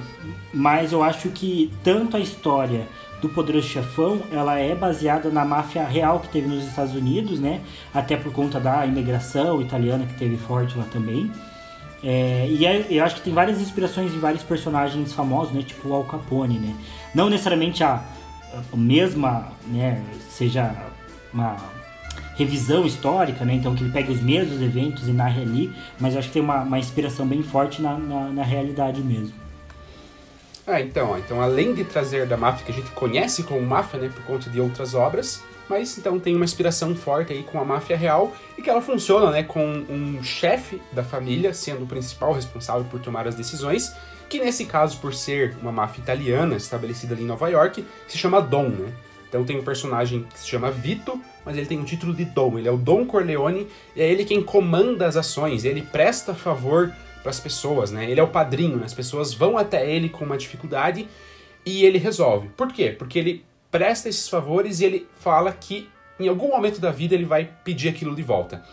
mas eu acho que tanto a história do Poderoso Chefão, ela é baseada na máfia real que teve nos Estados Unidos, né, até por conta da imigração italiana que teve forte lá também. É, e é, eu acho que tem várias inspirações de vários personagens famosos, né? Tipo o Al Capone, né? Não necessariamente a mesma, né? Seja uma revisão histórica, né? Então que ele pegue os mesmos eventos e narre ali, mas acho que tem uma, uma inspiração bem forte na, na, na realidade mesmo. Ah, então, então além de trazer da máfia que a gente conhece como máfia, né, por conta de outras obras, mas então tem uma inspiração forte aí com a máfia real e que ela funciona, né, com um chefe da família sendo o principal responsável por tomar as decisões, que nesse caso, por ser uma máfia italiana estabelecida ali em Nova York, se chama Dom, né? Então tem um personagem que se chama Vito, mas ele tem um título de Dom. Ele é o Dom Corleone e é ele quem comanda as ações. Ele presta favor para as pessoas, né? Ele é o padrinho, né? as pessoas vão até ele com uma dificuldade e ele resolve. Por quê? Porque ele presta esses favores e ele fala que em algum momento da vida ele vai pedir aquilo de volta.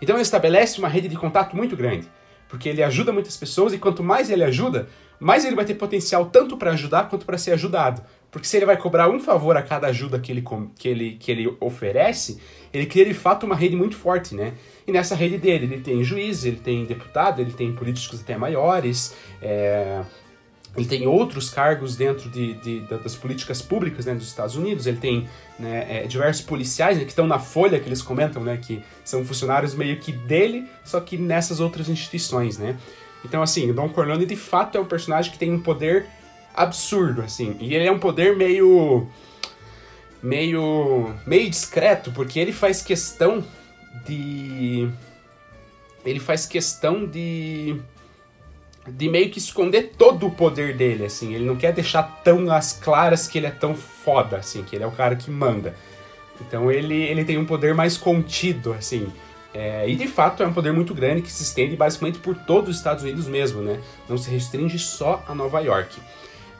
Então ele estabelece uma rede de contato muito grande, porque ele ajuda muitas pessoas e quanto mais ele ajuda, mais ele vai ter potencial tanto para ajudar quanto para ser ajudado. Porque se ele vai cobrar um favor a cada ajuda que ele, que ele, que ele oferece, ele cria de fato uma rede muito forte, né? E nessa rede dele, ele tem juízes, ele tem deputado, ele tem políticos até maiores, é, ele tem outros cargos dentro de, de, das políticas públicas né, dos Estados Unidos, ele tem né, é, diversos policiais né, que estão na folha, que eles comentam, né, que são funcionários meio que dele, só que nessas outras instituições, né? Então, assim, o Don Corleone de fato é um personagem que tem um poder absurdo, assim. E ele é um poder meio. meio. meio discreto, porque ele faz questão de. Ele faz questão de. de meio que esconder todo o poder dele, assim. Ele não quer deixar tão às claras que ele é tão foda, assim, que ele é o cara que manda. Então ele, ele tem um poder mais contido, assim. É, e de fato é um poder muito grande que se estende basicamente por todos os Estados Unidos mesmo, né? Não se restringe só a Nova York.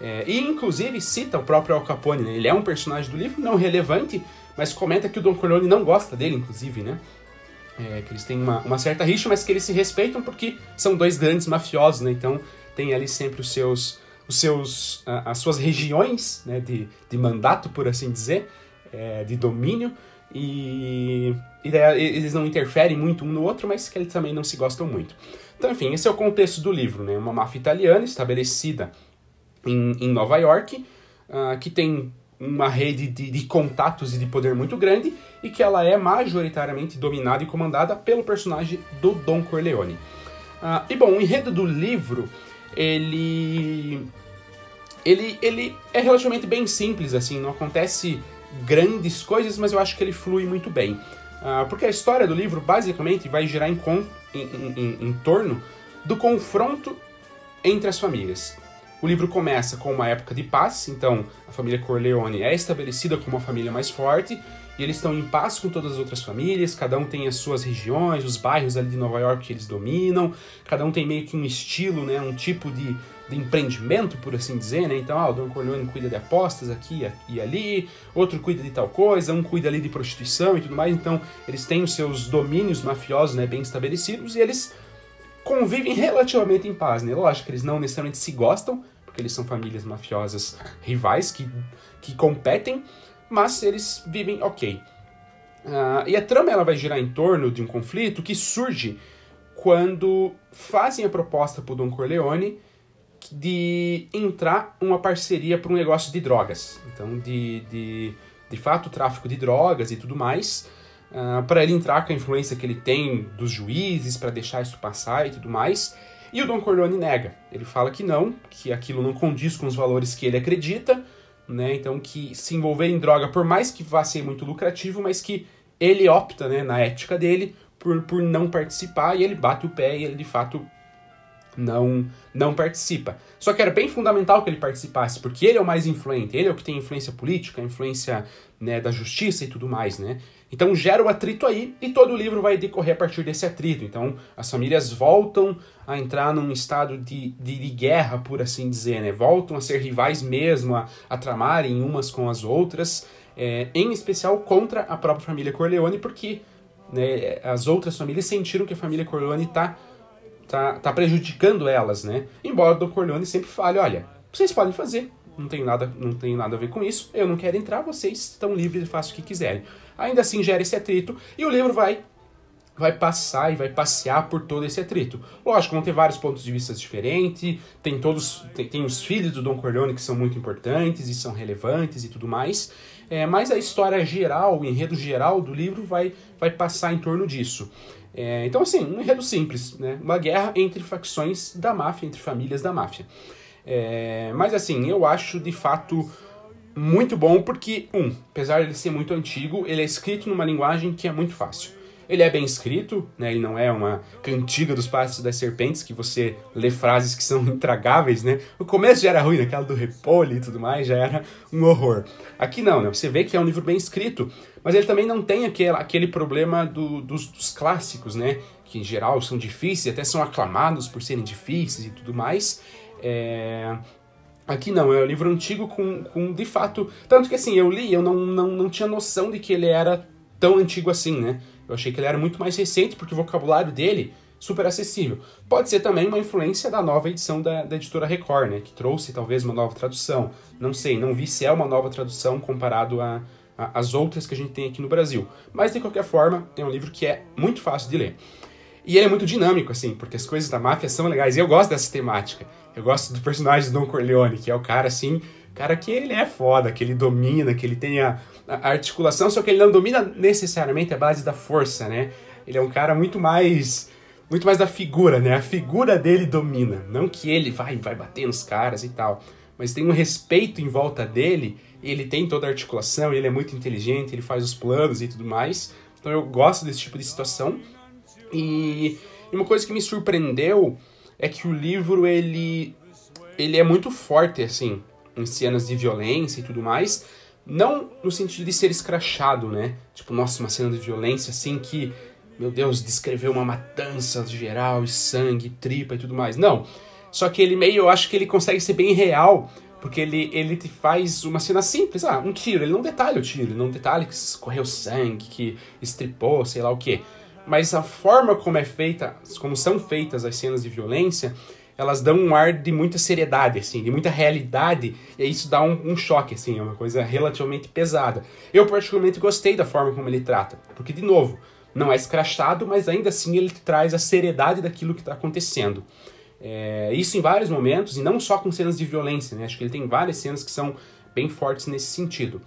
É, e inclusive cita o próprio Al Capone, né? Ele é um personagem do livro, não relevante, mas comenta que o Don Corleone não gosta dele, inclusive, né? É, que eles têm uma, uma, certa rixa, mas que eles se respeitam porque são dois grandes mafiosos, né? Então tem ali sempre os seus, os seus, as suas regiões né? de, de mandato, por assim dizer, é, de domínio, e, e daí eles não interferem muito um no outro, mas que eles também não se gostam muito. Então, enfim, esse é o contexto do livro, né? Uma máfia italiana estabelecida em, em Nova York, uh, que tem uma rede de, de, contatos e de poder muito grande e que ela é majoritariamente dominada e comandada pelo personagem do Don Corleone. Uh, e bom, o enredo do livro, ele, ele, ele é relativamente bem simples, assim, não acontece grandes coisas, mas eu acho que ele flui muito bem. Uh, porque a história do livro basicamente vai girar em, em, em, em torno do confronto entre as famílias. O livro começa com uma época de paz, então a família Corleone é estabelecida como uma família mais forte, e eles estão em paz com todas as outras famílias, cada um tem as suas regiões, os bairros ali de Nova York que eles dominam, cada um tem meio que um estilo, né, um tipo de, de empreendimento, por assim dizer, né? Então, ah, o Don Corleone cuida de apostas aqui e ali, outro cuida de tal coisa, um cuida ali de prostituição e tudo mais, então eles têm os seus domínios mafiosos, né, bem estabelecidos, e eles convivem relativamente em paz, né? Lógico que eles não necessariamente se gostam, porque eles são famílias mafiosas rivais que, que competem, mas eles vivem ok. Uh, e a trama ela vai girar em torno de um conflito que surge quando fazem a proposta para Don Corleone de entrar uma parceria para um negócio de drogas. Então, de, de, de fato, tráfico de drogas e tudo mais. Uh, para ele entrar com a influência que ele tem dos juízes, para deixar isso passar e tudo mais. E o Don Corleone nega. Ele fala que não, que aquilo não condiz com os valores que ele acredita, né? Então que se envolver em droga, por mais que vá ser muito lucrativo, mas que ele opta, né, na ética dele, por, por não participar e ele bate o pé e ele de fato não não participa. Só que era bem fundamental que ele participasse, porque ele é o mais influente, ele é o que tem influência política, influência né, da justiça e tudo mais, né? Então gera o atrito aí e todo o livro vai decorrer a partir desse atrito. Então as famílias voltam a entrar num estado de, de, de guerra, por assim dizer, né? Voltam a ser rivais mesmo, a, a tramarem umas com as outras, é, em especial contra a própria família Corleone, porque né, as outras famílias sentiram que a família Corleone está tá, tá prejudicando elas, né? Embora o Corleone sempre fale, olha, vocês podem fazer, não tem nada, não tem nada a ver com isso, eu não quero entrar, vocês estão livres e façam o que quiserem. Ainda assim gera esse atrito e o livro vai vai passar e vai passear por todo esse atrito. Lógico, vão ter vários pontos de vista diferentes, tem todos, tem, tem, os filhos do Don Corleone que são muito importantes e são relevantes e tudo mais, é, mas a história geral, o enredo geral do livro vai, vai passar em torno disso. É, então, assim, um enredo simples, né? Uma guerra entre facções da máfia, entre famílias da máfia. É, mas, assim, eu acho de fato muito bom porque, um, apesar de ele ser muito antigo, ele é escrito numa linguagem que é muito fácil. Ele é bem escrito, né? Ele não é uma cantiga dos passos das serpentes que você lê frases que são intragáveis, né? O começo já era ruim, aquela do repolho e tudo mais, já era um horror. Aqui não, né? Você vê que é um livro bem escrito, mas ele também não tem aquele, aquele problema do, dos, dos clássicos, né? Que em geral são difíceis, até são aclamados por serem difíceis e tudo mais. É... Aqui não, é um livro antigo com, com, de fato. Tanto que assim, eu li, eu não, não, não tinha noção de que ele era tão antigo assim, né? Eu achei que ele era muito mais recente, porque o vocabulário dele super acessível. Pode ser também uma influência da nova edição da, da editora Record, né? Que trouxe talvez uma nova tradução. Não sei, não vi se é uma nova tradução comparado as outras que a gente tem aqui no Brasil. Mas de qualquer forma, é um livro que é muito fácil de ler. E ele é muito dinâmico, assim, porque as coisas da máfia são legais. E eu gosto dessa temática. Eu gosto do personagem do Don Corleone, que é o cara, assim, cara que ele é foda, que ele domina, que ele tem a, a articulação, só que ele não domina necessariamente a base da força, né? Ele é um cara muito mais muito mais da figura, né? A figura dele domina, não que ele vai vai bater nos caras e tal, mas tem um respeito em volta dele, ele tem toda a articulação, ele é muito inteligente, ele faz os planos e tudo mais. Então eu gosto desse tipo de situação. E, e uma coisa que me surpreendeu é que o livro ele ele é muito forte assim em cenas de violência e tudo mais, não no sentido de ser escrachado, né? Tipo, nossa, uma cena de violência assim que, meu Deus, descreveu uma matança geral e sangue, tripa e tudo mais. Não. Só que ele meio, eu acho que ele consegue ser bem real, porque ele, ele te faz uma cena simples. Ah, um tiro. Ele não detalha o tiro, ele não detalha que escorreu sangue, que estripou, sei lá o que. Mas a forma como é feita, como são feitas as cenas de violência, elas dão um ar de muita seriedade, assim, de muita realidade, e isso dá um, um, choque, assim, é uma coisa relativamente pesada. Eu particularmente gostei da forma como ele trata, porque, de novo, não é escrachado, mas ainda assim ele traz a seriedade daquilo que está acontecendo. É, isso em vários momentos, e não só com cenas de violência, né? Acho que ele tem várias cenas que são bem fortes nesse sentido.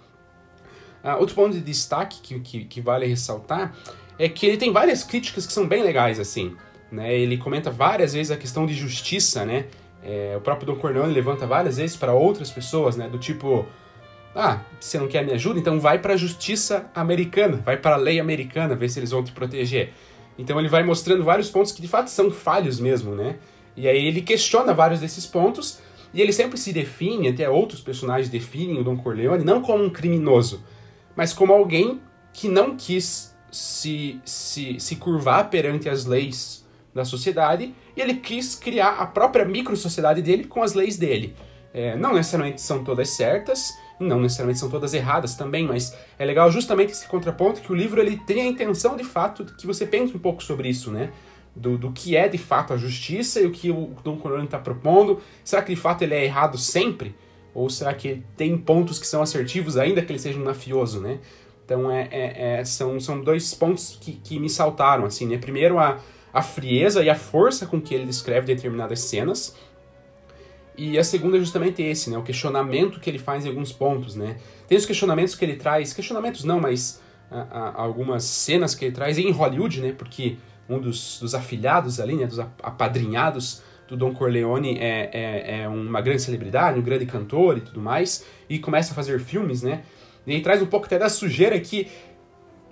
Uh, outro ponto de destaque que, que, que vale ressaltar é que ele tem várias críticas que são bem legais, assim. Né? Ele comenta várias vezes a questão de justiça, né? É, o próprio Don Corleone levanta várias vezes para outras pessoas, né? Do tipo, ah, você não quer me ajuda? Então vai para a justiça americana, vai para a lei americana, ver se eles vão te proteger. Então ele vai mostrando vários pontos que de fato são falhos mesmo, né? E aí ele questiona vários desses pontos e ele sempre se define, até outros personagens definem o Don Corleone não como um criminoso, mas como alguém que não quis se, se, se curvar perante as leis da sociedade e ele quis criar a própria micro-sociedade dele com as leis dele. É, não necessariamente são todas certas, não necessariamente são todas erradas também, mas é legal justamente esse contraponto que o livro ele tem a intenção de fato que você pense um pouco sobre isso, né? Do, do que é de fato a justiça e o que o Don Corleone está propondo. Será que de fato ele é errado sempre? Ou será que tem pontos que são assertivos ainda que ele seja um mafioso, né? Então é, é, é são, são dois pontos que, que me saltaram, assim, né? Primeiro a, a frieza e a força com que ele descreve determinadas cenas. E a segunda é justamente esse, né? O questionamento que ele faz em alguns pontos, né? Tem os questionamentos que ele traz, questionamentos não, mas a, a, algumas cenas que ele traz em Hollywood, né? Porque um dos, dos afilhados ali, né? Dos apadrinhados do Don Corleone é, é, é, uma grande celebridade, um grande cantor e tudo mais, e começa a fazer filmes, né? E ele traz um pouco até da sujeira que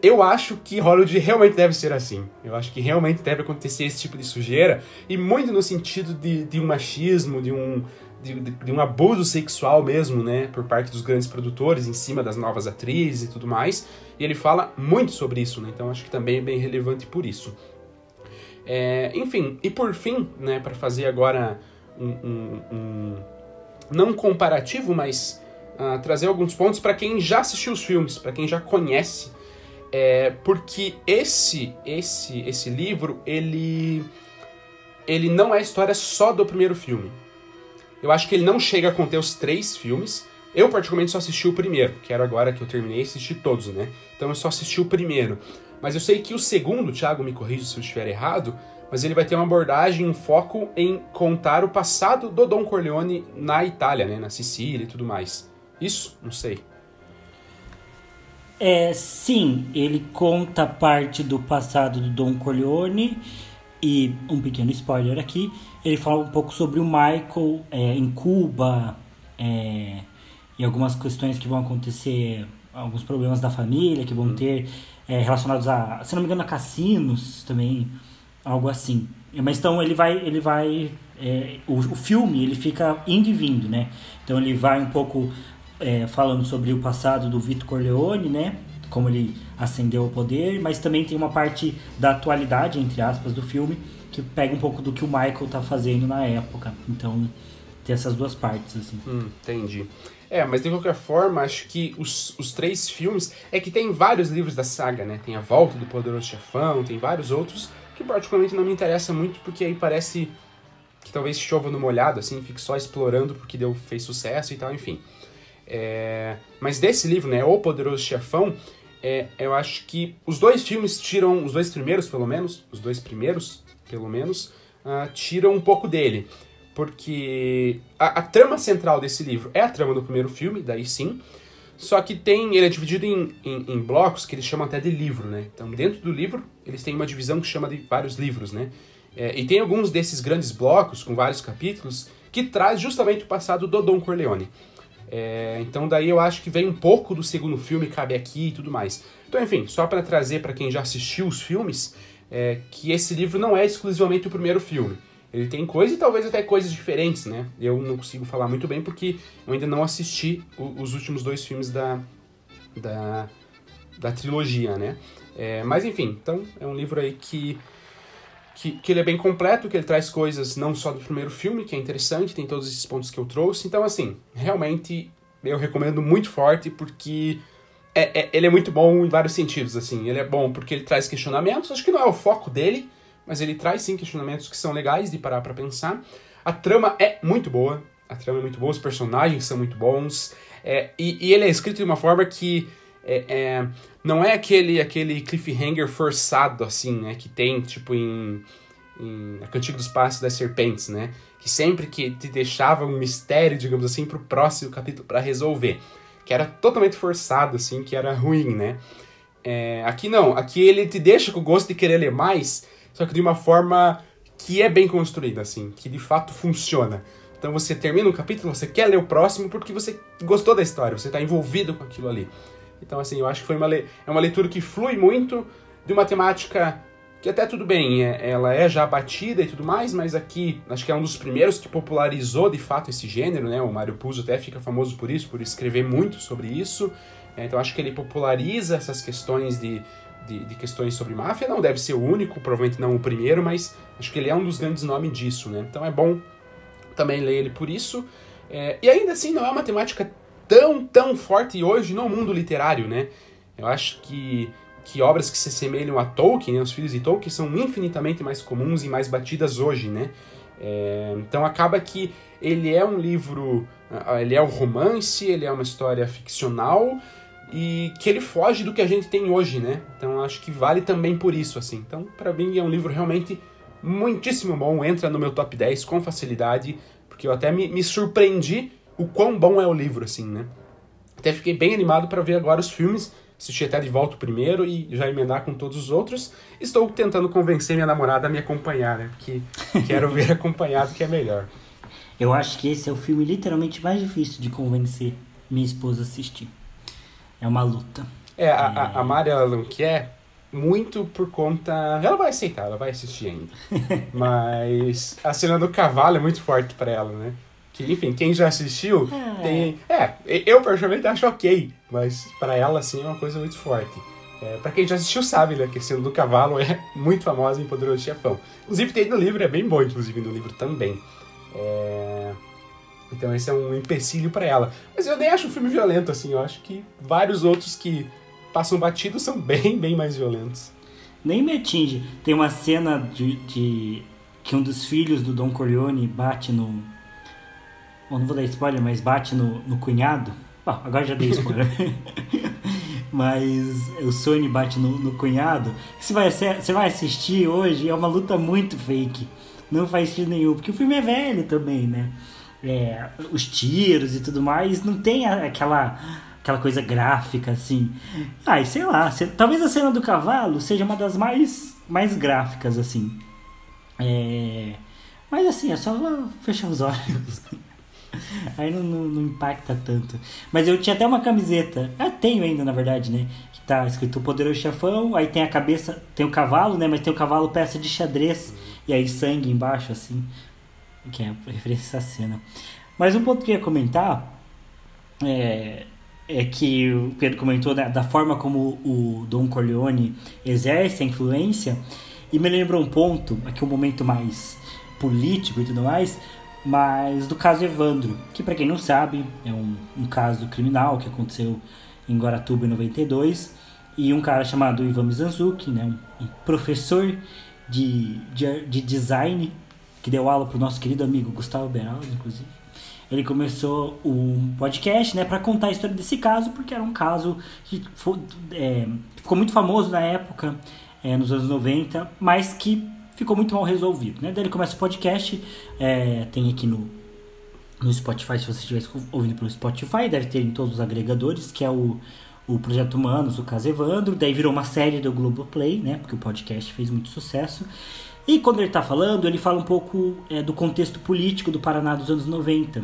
eu acho que Hollywood realmente deve ser assim. Eu acho que realmente deve acontecer esse tipo de sujeira, e muito no sentido de, de um machismo, de um, de, de, um abuso sexual mesmo, né, por parte dos grandes produtores em cima das novas atrizes e tudo mais. E ele fala muito sobre isso, né, então acho que também é bem relevante por isso. É, enfim, e por fim, né, para fazer agora um, um, um, não comparativo, mas uh, trazer alguns pontos para quem já assistiu os filmes, para quem já conhece é, porque esse esse esse livro ele ele não é história só do primeiro filme. Eu acho que ele não chega a conter os três filmes. Eu particularmente só assisti o primeiro, que era agora que eu terminei assisti todos, né? Então eu só assisti o primeiro. Mas eu sei que o segundo, Thiago me corrija se eu estiver errado, mas ele vai ter uma abordagem, um foco em contar o passado do Don Corleone na Itália, né, na Sicília e tudo mais. Isso? Não sei. É, sim, ele conta parte do passado do Don Corleone e um pequeno spoiler aqui, ele fala um pouco sobre o Michael é, em Cuba é, e algumas questões que vão acontecer, alguns problemas da família que vão hum. ter é, relacionados a, se não me engano, a cassinos também, algo assim. Mas então ele vai, ele vai, é, o, o filme ele fica indo e vindo, né? Então ele vai um pouco é, falando sobre o passado do Vitor Corleone, né? Como ele ascendeu ao poder, mas também tem uma parte da atualidade, entre aspas, do filme, que pega um pouco do que o Michael tá fazendo na época. Então tem essas duas partes, assim. Hum, entendi. É, mas de qualquer forma, acho que os, os três filmes. É que tem vários livros da saga, né? Tem A Volta do Poderoso Chefão, tem vários outros que particularmente não me interessa muito, porque aí parece que talvez chova no molhado, assim, fique só explorando porque deu, fez sucesso e tal, enfim. É, mas desse livro, né, O Poderoso Chefão, é, eu acho que os dois filmes tiram, os dois primeiros pelo menos, os dois primeiros pelo menos, uh, tiram um pouco dele porque a, a, trama central desse livro é a trama do primeiro filme, daí sim, só que tem ele é dividido em, em, em, blocos que eles chamam até de livro, né? Então dentro do livro eles têm uma divisão que chama de vários livros, né? É, e tem alguns desses grandes blocos com vários capítulos que traz justamente o passado do Don Corleone. É, então daí eu acho que vem um pouco do segundo filme, cabe aqui e tudo mais. Então enfim, só para trazer para quem já assistiu os filmes, é, que esse livro não é exclusivamente o primeiro filme. Ele tem coisas e talvez até coisas diferentes, né? Eu não consigo falar muito bem porque eu ainda não assisti o, os últimos dois filmes da, da, da trilogia, né? É, mas enfim, então é um livro aí que, que, que, ele é bem completo, que ele traz coisas não só do primeiro filme, que é interessante, tem todos esses pontos que eu trouxe. Então, assim, realmente eu recomendo muito forte porque é, é, ele é muito bom em vários sentidos, assim. Ele é bom porque ele traz questionamentos, acho que não é o foco dele, mas ele traz sim questionamentos que são legais de parar para pensar. A trama é muito boa, a trama é muito boa, os personagens são muito bons, é, e, e, ele é escrito de uma forma que é, é, não é aquele, aquele cliffhanger forçado, assim, né, que tem, tipo, em, A Cantiga dos Passos das Serpentes, né, que sempre que te deixava um mistério, digamos assim, pro próximo capítulo para resolver, que era totalmente forçado, assim, que era ruim, né. É, aqui não, aqui ele te deixa com o gosto de querer ler mais, só que de uma forma que é bem construída, assim, que de fato funciona. Então você termina um capítulo, você quer ler o próximo porque você gostou da história, você está envolvido com aquilo ali. Então, assim, eu acho que foi uma, le... é uma leitura que flui muito de uma temática que até tudo bem, é, ela é já batida e tudo mais, mas aqui acho que é um dos primeiros que popularizou de fato esse gênero, né? O Mário Puzo até fica famoso por isso, por escrever muito sobre isso. É, então acho que ele populariza essas questões de de, de, questões sobre máfia. Não deve ser o único, provavelmente não o primeiro, mas acho que ele é um dos grandes nomes disso, né? Então é bom também ler ele por isso. É, e ainda assim, não é uma temática tão, tão forte hoje no mundo literário, né? Eu acho que, que obras que se assemelham a Tolkien, né, os filhos de Tolkien, são infinitamente mais comuns e mais batidas hoje, né? É, então acaba que ele é um livro, ele é um romance, ele é uma história ficcional, e que ele foge do que a gente tem hoje, né? Então acho que vale também por isso, assim. Então, para mim é um livro realmente muitíssimo bom, entra no meu top 10 com facilidade, porque eu até me, me surpreendi o quão bom é o livro, assim, né? Até fiquei bem animado para ver agora os filmes, assistir até de volta o primeiro e já emendar com todos os outros. Estou tentando convencer minha namorada a me acompanhar, né? Porque quero ver acompanhado que é melhor. Eu acho que esse é o filme literalmente mais difícil de convencer minha esposa a assistir. É uma luta. É, a, é... a Mari, ela não quer muito por conta. Ela vai aceitar, ela vai assistir ainda. Mas a cena do cavalo é muito forte para ela, né? Que, enfim, quem já assistiu é. tem. É, eu particularmente acho ok, mas para ela, assim, é uma coisa muito forte. É, para quem já assistiu sabe, né, que a cena do cavalo é muito famosa em Poderoso Chefão. Inclusive tem no livro, é bem bom, inclusive, no livro também. É... Então esse é um empecilho para ela. Mas eu nem acho o filme violento, assim. Eu acho que vários outros que passam batidos são bem, bem mais violentos. Nem me atinge. Tem uma cena de, de que um dos filhos do Don Corleone bate no. Bom, não vou dar spoiler, mas bate no, no cunhado. Bom, agora já dei spoiler. mas o Sony bate no, no cunhado. Você vai, você vai assistir hoje, é uma luta muito fake. Não faz sentido nenhum, porque o filme é velho também, né? é, os tiros e tudo mais, não tem aquela aquela coisa gráfica assim. Ai, sei lá, talvez a cena do cavalo seja uma das mais mais gráficas assim. É, mas assim, é só fechar os olhos. Aí não, não, não, impacta tanto. Mas eu tinha até uma camiseta. Eu tenho ainda, na verdade, né? Que tá escrito o poderoso chefão, aí tem a cabeça, tem o cavalo, né? Mas tem o cavalo peça de xadrez, e aí sangue embaixo, assim. Que é referência a essa cena. Mas um ponto que eu ia comentar é, é que o Pedro comentou da, da forma como o Don Corleone exerce a influência, e me lembrou um ponto, aqui um momento mais político e tudo mais, mas do caso Evandro, que para quem não sabe, é um, um caso criminal que aconteceu em Guaratuba em 92, e um cara chamado Ivan Mizanzuki, né, um, professor de, de, de, design, que deu aula para o nosso querido amigo Gustavo Beraldo, inclusive. Ele começou um podcast né, para contar a história desse caso, porque era um caso que foi, é, ficou muito famoso na época, é, nos anos 90, mas que ficou muito mal resolvido. Né? Daí ele começa o podcast, é, tem aqui no, no Spotify, se você estiver ouvindo pelo Spotify, deve ter em todos os agregadores, que é o, o Projeto Humanos, o caso Evandro, daí virou uma série do Globoplay, né, porque o podcast fez muito sucesso. E quando ele está falando, ele fala um pouco é, do contexto político do Paraná dos anos 90.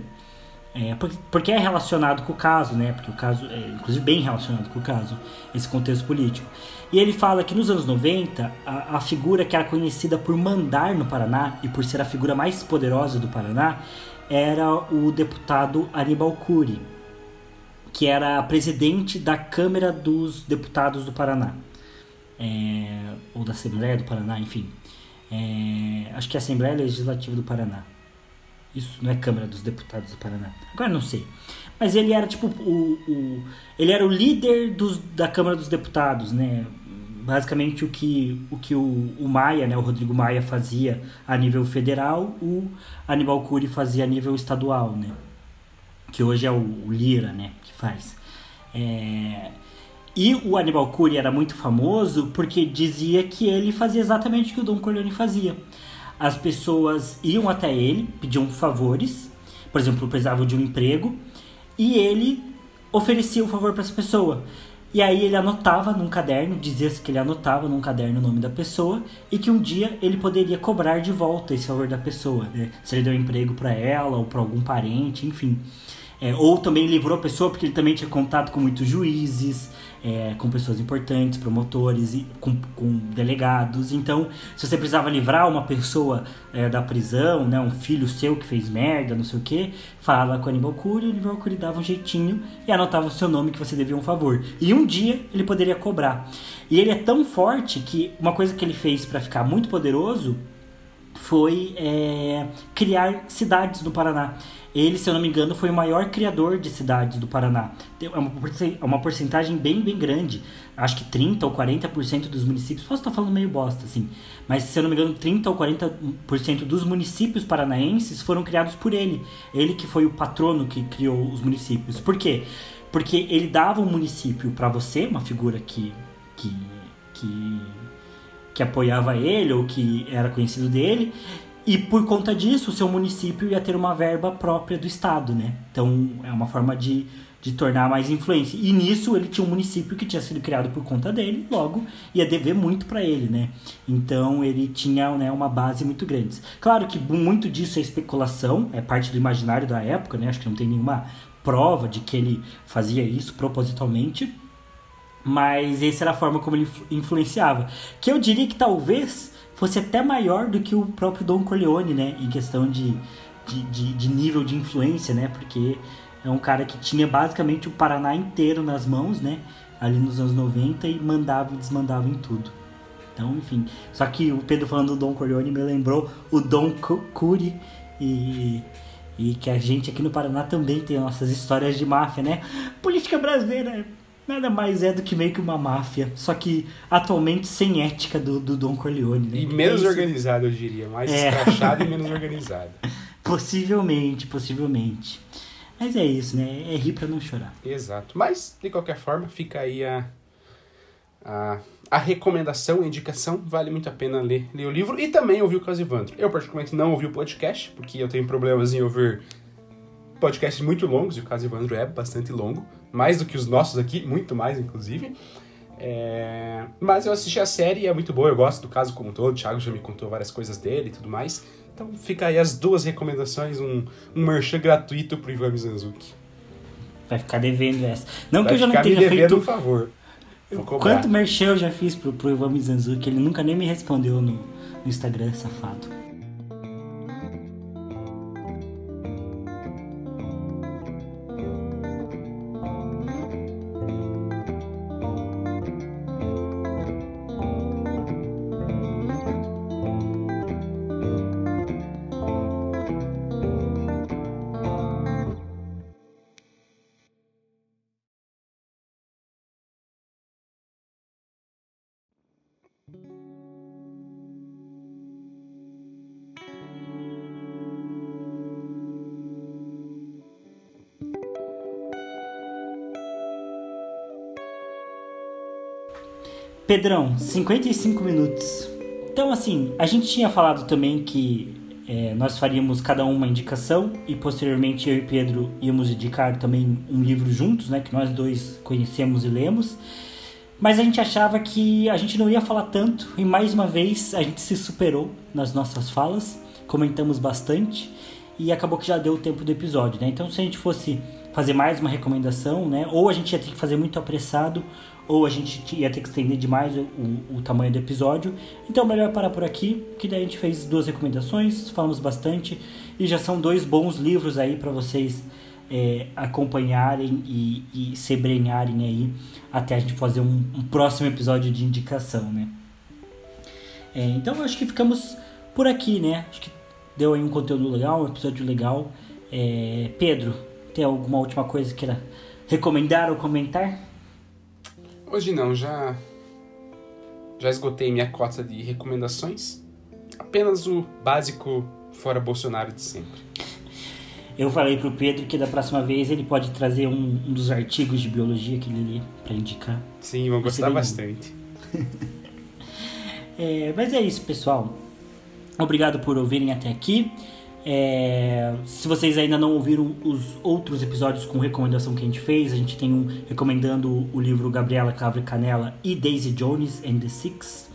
É, porque é relacionado com o caso, né? Porque o caso é, inclusive, bem relacionado com o caso, esse contexto político. E ele fala que nos anos 90, a, a figura que era conhecida por mandar no Paraná e por ser a figura mais poderosa do Paraná era o deputado Aníbal Cury, que era presidente da Câmara dos Deputados do Paraná, é, ou da Assembleia do Paraná, enfim. É, acho que é a Assembleia Legislativa do Paraná. Isso não é Câmara dos Deputados do Paraná. Agora não sei. Mas ele era tipo o, o ele era o líder dos, da Câmara dos Deputados, né? basicamente o que o, que o, o Maia, né, o Rodrigo Maia fazia a nível federal, o Aníbal Cury fazia a nível estadual, né? Que hoje é o, o Lira, né, que faz. É... E o Aníbal Cury era muito famoso porque dizia que ele fazia exatamente o que o Dom Corleone fazia. As pessoas iam até ele, pediam favores, por exemplo, precisavam de um emprego, e ele oferecia o favor para essa pessoa. E aí ele anotava num caderno, dizia-se que ele anotava num caderno o nome da pessoa e que um dia ele poderia cobrar de volta esse valor da pessoa, né? se ele deu um emprego para ela ou para algum parente, enfim. É, ou também livrou a pessoa porque ele também tinha contato com muitos juízes, é, com pessoas importantes, promotores e com, com, delegados. Então, se você precisava livrar uma pessoa é, da prisão, né, um filho seu que fez merda, não sei o que, fala com o Aníbal Cury, o Aníbal Cury dava um jeitinho e anotava o seu nome que você devia um favor. E um dia ele poderia cobrar. E ele é tão forte que uma coisa que ele fez para ficar muito poderoso foi é, criar cidades no Paraná. Ele, se eu não me engano, foi o maior criador de cidades do Paraná. É uma, é uma porcentagem bem, bem grande. Acho que 30 ou 40% dos municípios. Posso estar falando meio bosta, assim. Mas, se eu não me engano, 30 ou 40% dos municípios paranaenses foram criados por ele. Ele que foi o patrono que criou os municípios. Por quê? Porque ele dava um município para você, uma figura que, que, que, que apoiava ele ou que era conhecido dele, e por conta disso, o seu município ia ter uma verba própria do Estado, né? Então é uma forma de, de tornar mais influência. E nisso ele tinha um município que tinha sido criado por conta dele, logo ia dever muito para ele, né? Então ele tinha né, uma base muito grande. Claro que muito disso é especulação, é parte do imaginário da época, né? Acho que não tem nenhuma prova de que ele fazia isso propositalmente. Mas essa era a forma como ele influenciava. Que eu diria que talvez fosse até maior do que o próprio Don Corleone, né? Em questão de, de, de, de nível de influência, né? Porque é um cara que tinha basicamente o Paraná inteiro nas mãos, né? Ali nos anos 90 e mandava e desmandava em tudo. Então, enfim. Só que o Pedro falando do Don Corleone me lembrou o Don Curi e, e que a gente aqui no Paraná também tem nossas histórias de máfia, né? Política brasileira nada mais é do que meio que uma máfia, só que atualmente sem ética do, do Don Corleone. Né? E menos é organizado, eu diria, mais é. escrachado e menos organizado. Possivelmente, possivelmente. Mas é isso, né? É rir pra não chorar. Exato. Mas, de qualquer forma, fica aí a, a, a recomendação, a indicação. Vale muito a pena ler, ler o livro e também ouvir o caso Evandro. Eu, particularmente, não ouvi o podcast, porque eu tenho problemas em ouvir podcasts muito longos, e o caso Evandro é bastante longo mais do que os nossos aqui, muito mais, inclusive. É... Mas eu assisti a série e é muito boa, eu gosto do caso como um todo, o Thiago já me contou várias coisas dele e tudo mais. Então fica aí as duas recomendações, um, um merchan gratuito pro Ivan Mizanzuki. Vai ficar devendo essa. Não Vai que eu já não tenha devendo feito. um favor. Quanto merchan eu já fiz pro, pro Ivan Mizanzuki, ele nunca nem me respondeu no, no Instagram, safado. Pedrão, 55 minutos. Então, assim, a gente tinha falado também que é, nós faríamos cada um uma indicação e posteriormente eu e Pedro íamos indicar também um livro juntos, né? Que nós dois conhecemos e lemos. Mas a gente achava que a gente não ia falar tanto e mais uma vez a gente se superou nas nossas falas, comentamos bastante e acabou que já deu o tempo do episódio, né? Então se a gente fosse fazer mais uma recomendação, né? Ou a gente ia ter que fazer muito apressado, ou a gente ia ter que estender demais o, o, o, tamanho do episódio. Então melhor parar por aqui, que daí a gente fez duas recomendações, falamos bastante e já são dois bons livros aí para vocês é, acompanharem e, e se brenharem aí até a gente fazer um, um próximo episódio de indicação, né? É, então acho que ficamos por aqui, né? Acho que deu aí um conteúdo legal, um episódio legal. É, Pedro, tem alguma última coisa que queira recomendar ou comentar? Hoje não, já já esgotei minha cota de recomendações. Apenas o básico fora Bolsonaro de sempre. Eu falei pro Pedro que da próxima vez ele pode trazer um, um dos artigos de biologia que ele lê para indicar. Sim, vão gostar bastante. é, mas é isso, pessoal. Obrigado por ouvirem até aqui. É, se vocês ainda não ouviram os outros episódios com recomendação que a gente fez, a gente tem um recomendando o livro Gabriela Cabra Canela e Daisy Jones and the Six.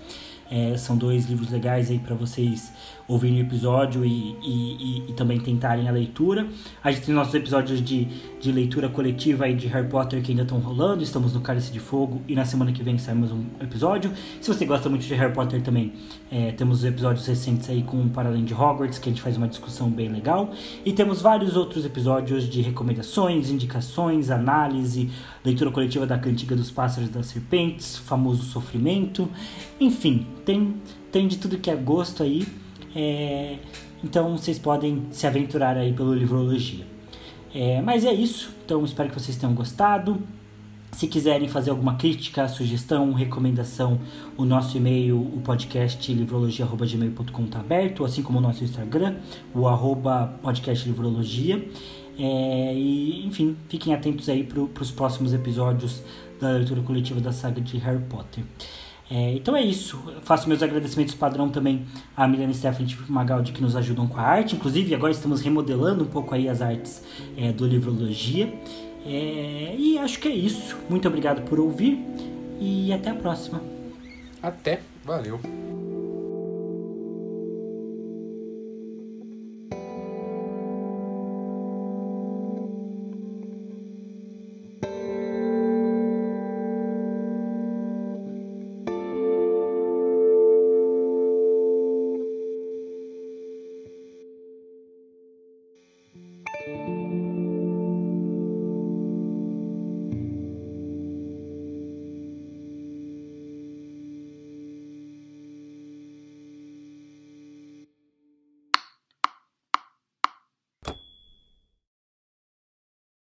É, são dois livros legais aí para vocês ouvirem o episódio e, e, e, também tentarem a leitura. A gente tem nossos episódios de, de leitura coletiva aí de Harry Potter que ainda estão rolando. Estamos no Cálice de Fogo e na semana que vem sai mais um episódio. Se você gosta muito de Harry Potter também, é, temos os episódios recentes aí com Para Além de Hogwarts, que a gente faz uma discussão bem legal. E temos vários outros episódios de recomendações, indicações, análise, leitura coletiva da Cantiga dos Pássaros e das Serpentes, famoso sofrimento. Enfim, tem, tem de tudo que é gosto aí. É, então vocês podem se aventurar aí pelo Livrologia. É, mas é isso, então espero que vocês tenham gostado. Se quiserem fazer alguma crítica, sugestão, recomendação, o nosso e-mail, o podcast livrologia.gmail.com está aberto, assim como o nosso Instagram, o arroba podcast livrologia. É, e, enfim, fiquem atentos aí para os próximos episódios da leitura coletiva da saga de Harry Potter. É, então é isso. faço meus agradecimentos padrão também a Milena Stephanie Magaldi que nos ajudam com a arte. Inclusive, agora estamos remodelando um pouco aí as artes é, do Livrologia. É, e acho que é isso. Muito obrigado por ouvir e até a próxima. Até. Valeu.